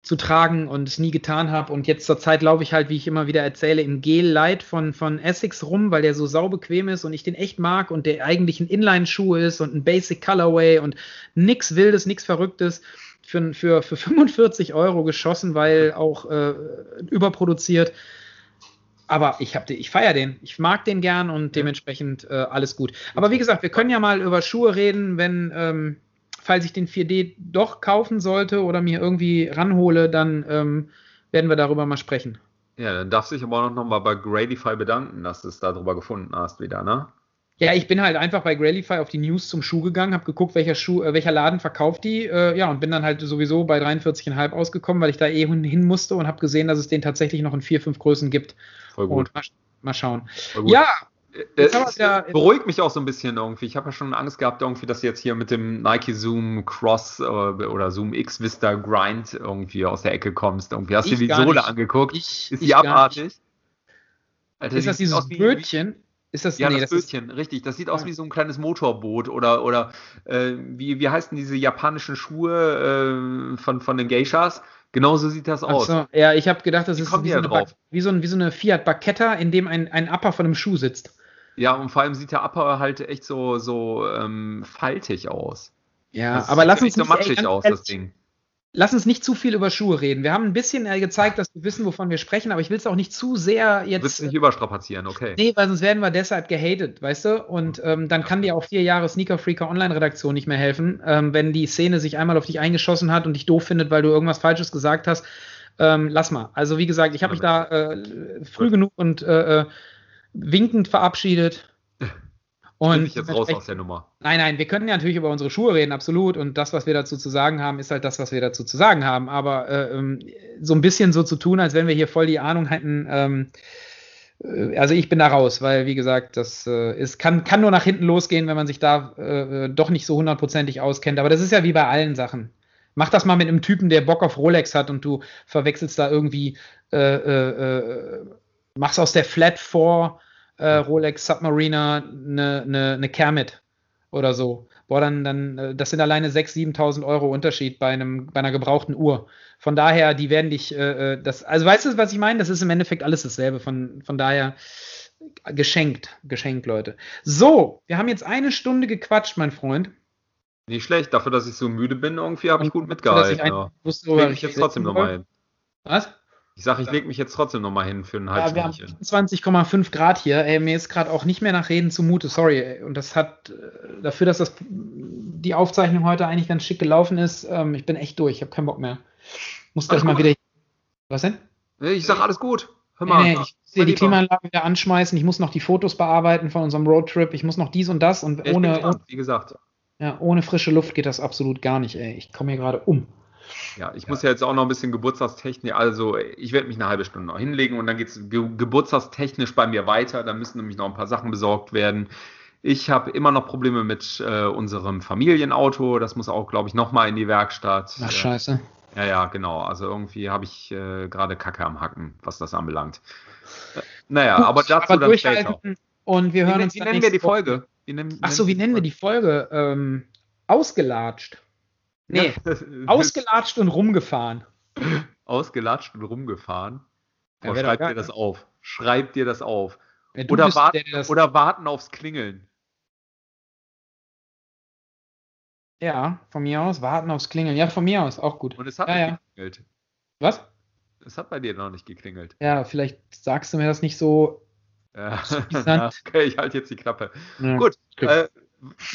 zu tragen und es nie getan habe. Und jetzt zur Zeit laufe ich halt, wie ich immer wieder erzähle, im Gel Light von, von Essex rum, weil der so saubequem ist und ich den echt mag und der eigentlich ein Inline-Schuh ist und ein Basic Colorway und nix Wildes, nix Verrücktes. für, für, für 45 Euro geschossen, weil auch äh, überproduziert. Aber ich, hab ich feiere den. Ich mag den gern und dementsprechend äh, alles gut. Aber wie gesagt, wir können ja mal über Schuhe reden, wenn, ähm, falls ich den 4D doch kaufen sollte oder mir irgendwie ranhole, dann ähm, werden wir darüber mal sprechen. Ja, dann darfst du dich aber auch noch mal bei Gradify bedanken, dass du es darüber gefunden hast wieder, ne? Ja, ich bin halt einfach bei Gralify auf die News zum Schuh gegangen, habe geguckt, welcher Schuh, äh, welcher Laden verkauft die, äh, ja, und bin dann halt sowieso bei 43,5 ausgekommen, weil ich da eh hin hin musste und habe gesehen, dass es den tatsächlich noch in vier, fünf Größen gibt. Voll gut. Und mal, mal schauen. Voll gut. Ja, Äh, wir es ja- beruhigt mich auch so ein bisschen irgendwie. Ich habe ja schon Angst gehabt, irgendwie, dass jetzt hier mit dem Nike Zoom Cross äh, oder Zoom X Vista Grind irgendwie aus der Ecke kommst. Irgendwie hast du dir die Sohle nicht. angeguckt. ich, ist die abartig? Alter, Ist die das dieses Bötchen? Ist das, Ja, nee, das, das Bötchen, richtig. Das sieht aus Ja. wie so ein kleines Motorboot oder, oder äh, wie, wie heißen diese japanischen Schuhe äh, von, von den Geishas? Genauso sieht das aus. so, ja, ich habe gedacht, das Wie ist wie die so, eine wie, so ein, wie so eine Fiat Barchetta, in dem ein, ein Upper von einem Schuh sitzt. Ja, und vor allem sieht der Upper halt echt so, so ähm, faltig aus. Ja, Das aber lass uns so nicht, ey, matschig ganz aus, das Ding. Lass uns nicht zu viel über Schuhe reden. Wir haben ein bisschen äh, gezeigt, dass wir wissen, wovon wir sprechen, aber ich will es auch nicht zu sehr Du willst jetzt. nicht überstrapazieren, okay. Nee, weil sonst werden wir deshalb gehatet, weißt du? Und ähm, dann kann dir auch vier Jahre Sneaker Freaker Online-Redaktion nicht mehr helfen, ähm, wenn die Szene sich einmal auf dich eingeschossen hat und dich doof findet, weil du irgendwas Falsches gesagt hast. Ähm, lass mal. Also wie gesagt, ich habe mich da äh, früh genug und äh, äh, winkend verabschiedet. Und Und ich jetzt raus aus der Nummer. Nein, nein, wir können ja natürlich über unsere Schuhe reden, absolut. Und das, was wir dazu zu sagen haben, ist halt das, was wir dazu zu sagen haben. Aber äh, ähm, so ein bisschen so zu tun, als wenn wir hier voll die Ahnung hätten, ähm, äh, also ich bin da raus, weil wie gesagt, das äh, ist, kann, kann nur nach hinten losgehen, wenn man sich da äh, äh, doch nicht so hundertprozentig auskennt. Aber das ist ja wie bei allen Sachen. Mach das mal mit einem Typen, der Bock auf Rolex hat und du verwechselst da irgendwie, äh, äh, machst aus der Flat 4 äh, Rolex Submariner eine ne, ne Kermit oder so. Boah, dann, dann, äh, das sind alleine 6.000, 7.000 Euro Unterschied bei, einem, bei einer gebrauchten Uhr. Von daher, die werden dich, äh, äh, das, also weißt du, was ich meine? Das ist im Endeffekt alles dasselbe. Von, von daher, geschenkt, geschenkt, Leute. So, wir haben jetzt eine Stunde gequatscht, mein Freund. Nicht schlecht, dafür, dass ich so müde bin, irgendwie habe ich gut mitgehalten. ich Ja. wusste, Ich jetzt trotzdem nochmal hin. Was? Ich sage, ich lege mich jetzt trotzdem nochmal hin für ein Ja, wir haben Halbstündchen. 20,5 Grad hier. Ey, mir ist gerade auch nicht mehr nach Reden zumute, sorry. Ey. Und das hat äh, dafür, dass das die Aufzeichnung heute eigentlich ganz schick gelaufen ist, ähm, ich bin echt durch, ich habe keinen Bock mehr. Muss gleich mal gut. wieder. Was denn? Nee, Ich sage alles gut. Hör mal. nee, ich muss hier mein die. Klimaanlage wieder anschmeißen, ich muss noch die Fotos bearbeiten von unserem Roadtrip, ich muss noch dies und das und ich ohne, gespannt, wie gesagt. ja, ohne frische Luft geht das absolut gar nicht, ey. Ich komme hier gerade um. Ja, ich muss ja jetzt auch noch ein bisschen Geburtstagstechnisch, also ich werde mich eine halbe Stunde noch hinlegen und dann geht es ge geburtstagstechnisch bei mir weiter. Da müssen nämlich noch ein paar Sachen besorgt werden. Ich habe immer noch Probleme mit äh, unserem Familienauto. Das muss auch, glaube ich, nochmal in die Werkstatt. Ach, Äh, scheiße. Ja, ja, genau. Also irgendwie habe ich äh, gerade Kacke am Hacken, was das anbelangt. Äh, naja, Gut, aber dazu aber dann später. Und wir Wie, hören nen- uns wie dann nennen wir die. Folge? Wie nennen, Ach so, wie nennen wir die Folge? Ähm, ausgelatscht. Nee, ausgelatscht und rumgefahren. Ausgelatscht und rumgefahren. Ja, schreib dir das ne? auf. Schreib dir das auf. Ja, Oder, warten, der, das, oder warten aufs Klingeln. ja, von mir aus, warten aufs Klingeln. Ja, von mir aus, auch gut. Und es hat Ja, nicht ja. geklingelt. Was? Es hat bei dir noch nicht geklingelt. Ja, vielleicht sagst du mir das nicht so. Ja. Okay, ich halte jetzt die Klappe. Ja, Gut, äh,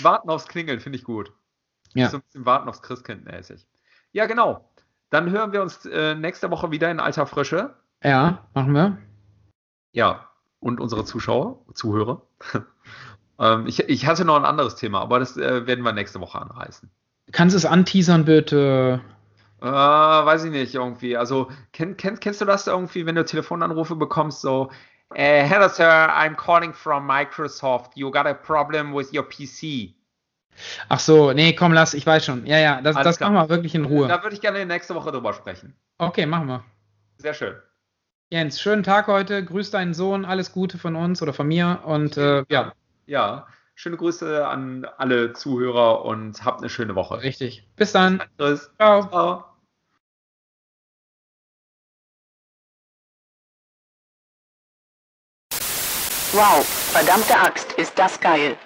warten aufs Klingeln finde ich gut. Ja. So ein bisschen warten aufs Christkind mäßig. Ja, genau. Dann hören wir uns äh, nächste Woche wieder in alter Frische. ja, machen wir. Ja, und unsere Zuschauer, Zuhörer. ähm, ich, ich hatte noch ein anderes Thema, aber das äh, werden wir nächste Woche anreißen. Kannst du es anteasern, bitte? Äh, weiß ich nicht, irgendwie. Also, kenn, kenn, kennst du das irgendwie, wenn du Telefonanrufe bekommst, so, hello sir, I'm calling from Microsoft. You got a problem with your PC. Ach so, nee, komm, lass, ich weiß schon. Ja, ja, das, Alles das klar. machen wir wirklich in Ruhe. Da würde ich gerne nächste Woche drüber sprechen. Okay, machen wir. Sehr schön. Jens, schönen Tag heute. Grüß deinen Sohn. Alles Gute von uns oder von mir. Und äh, ja, Ja, schöne Grüße an alle Zuhörer und habt eine schöne Woche. richtig. Bis dann. Tschüss. Ciao. Ciao. Wow, verdammte Axt, ist das geil.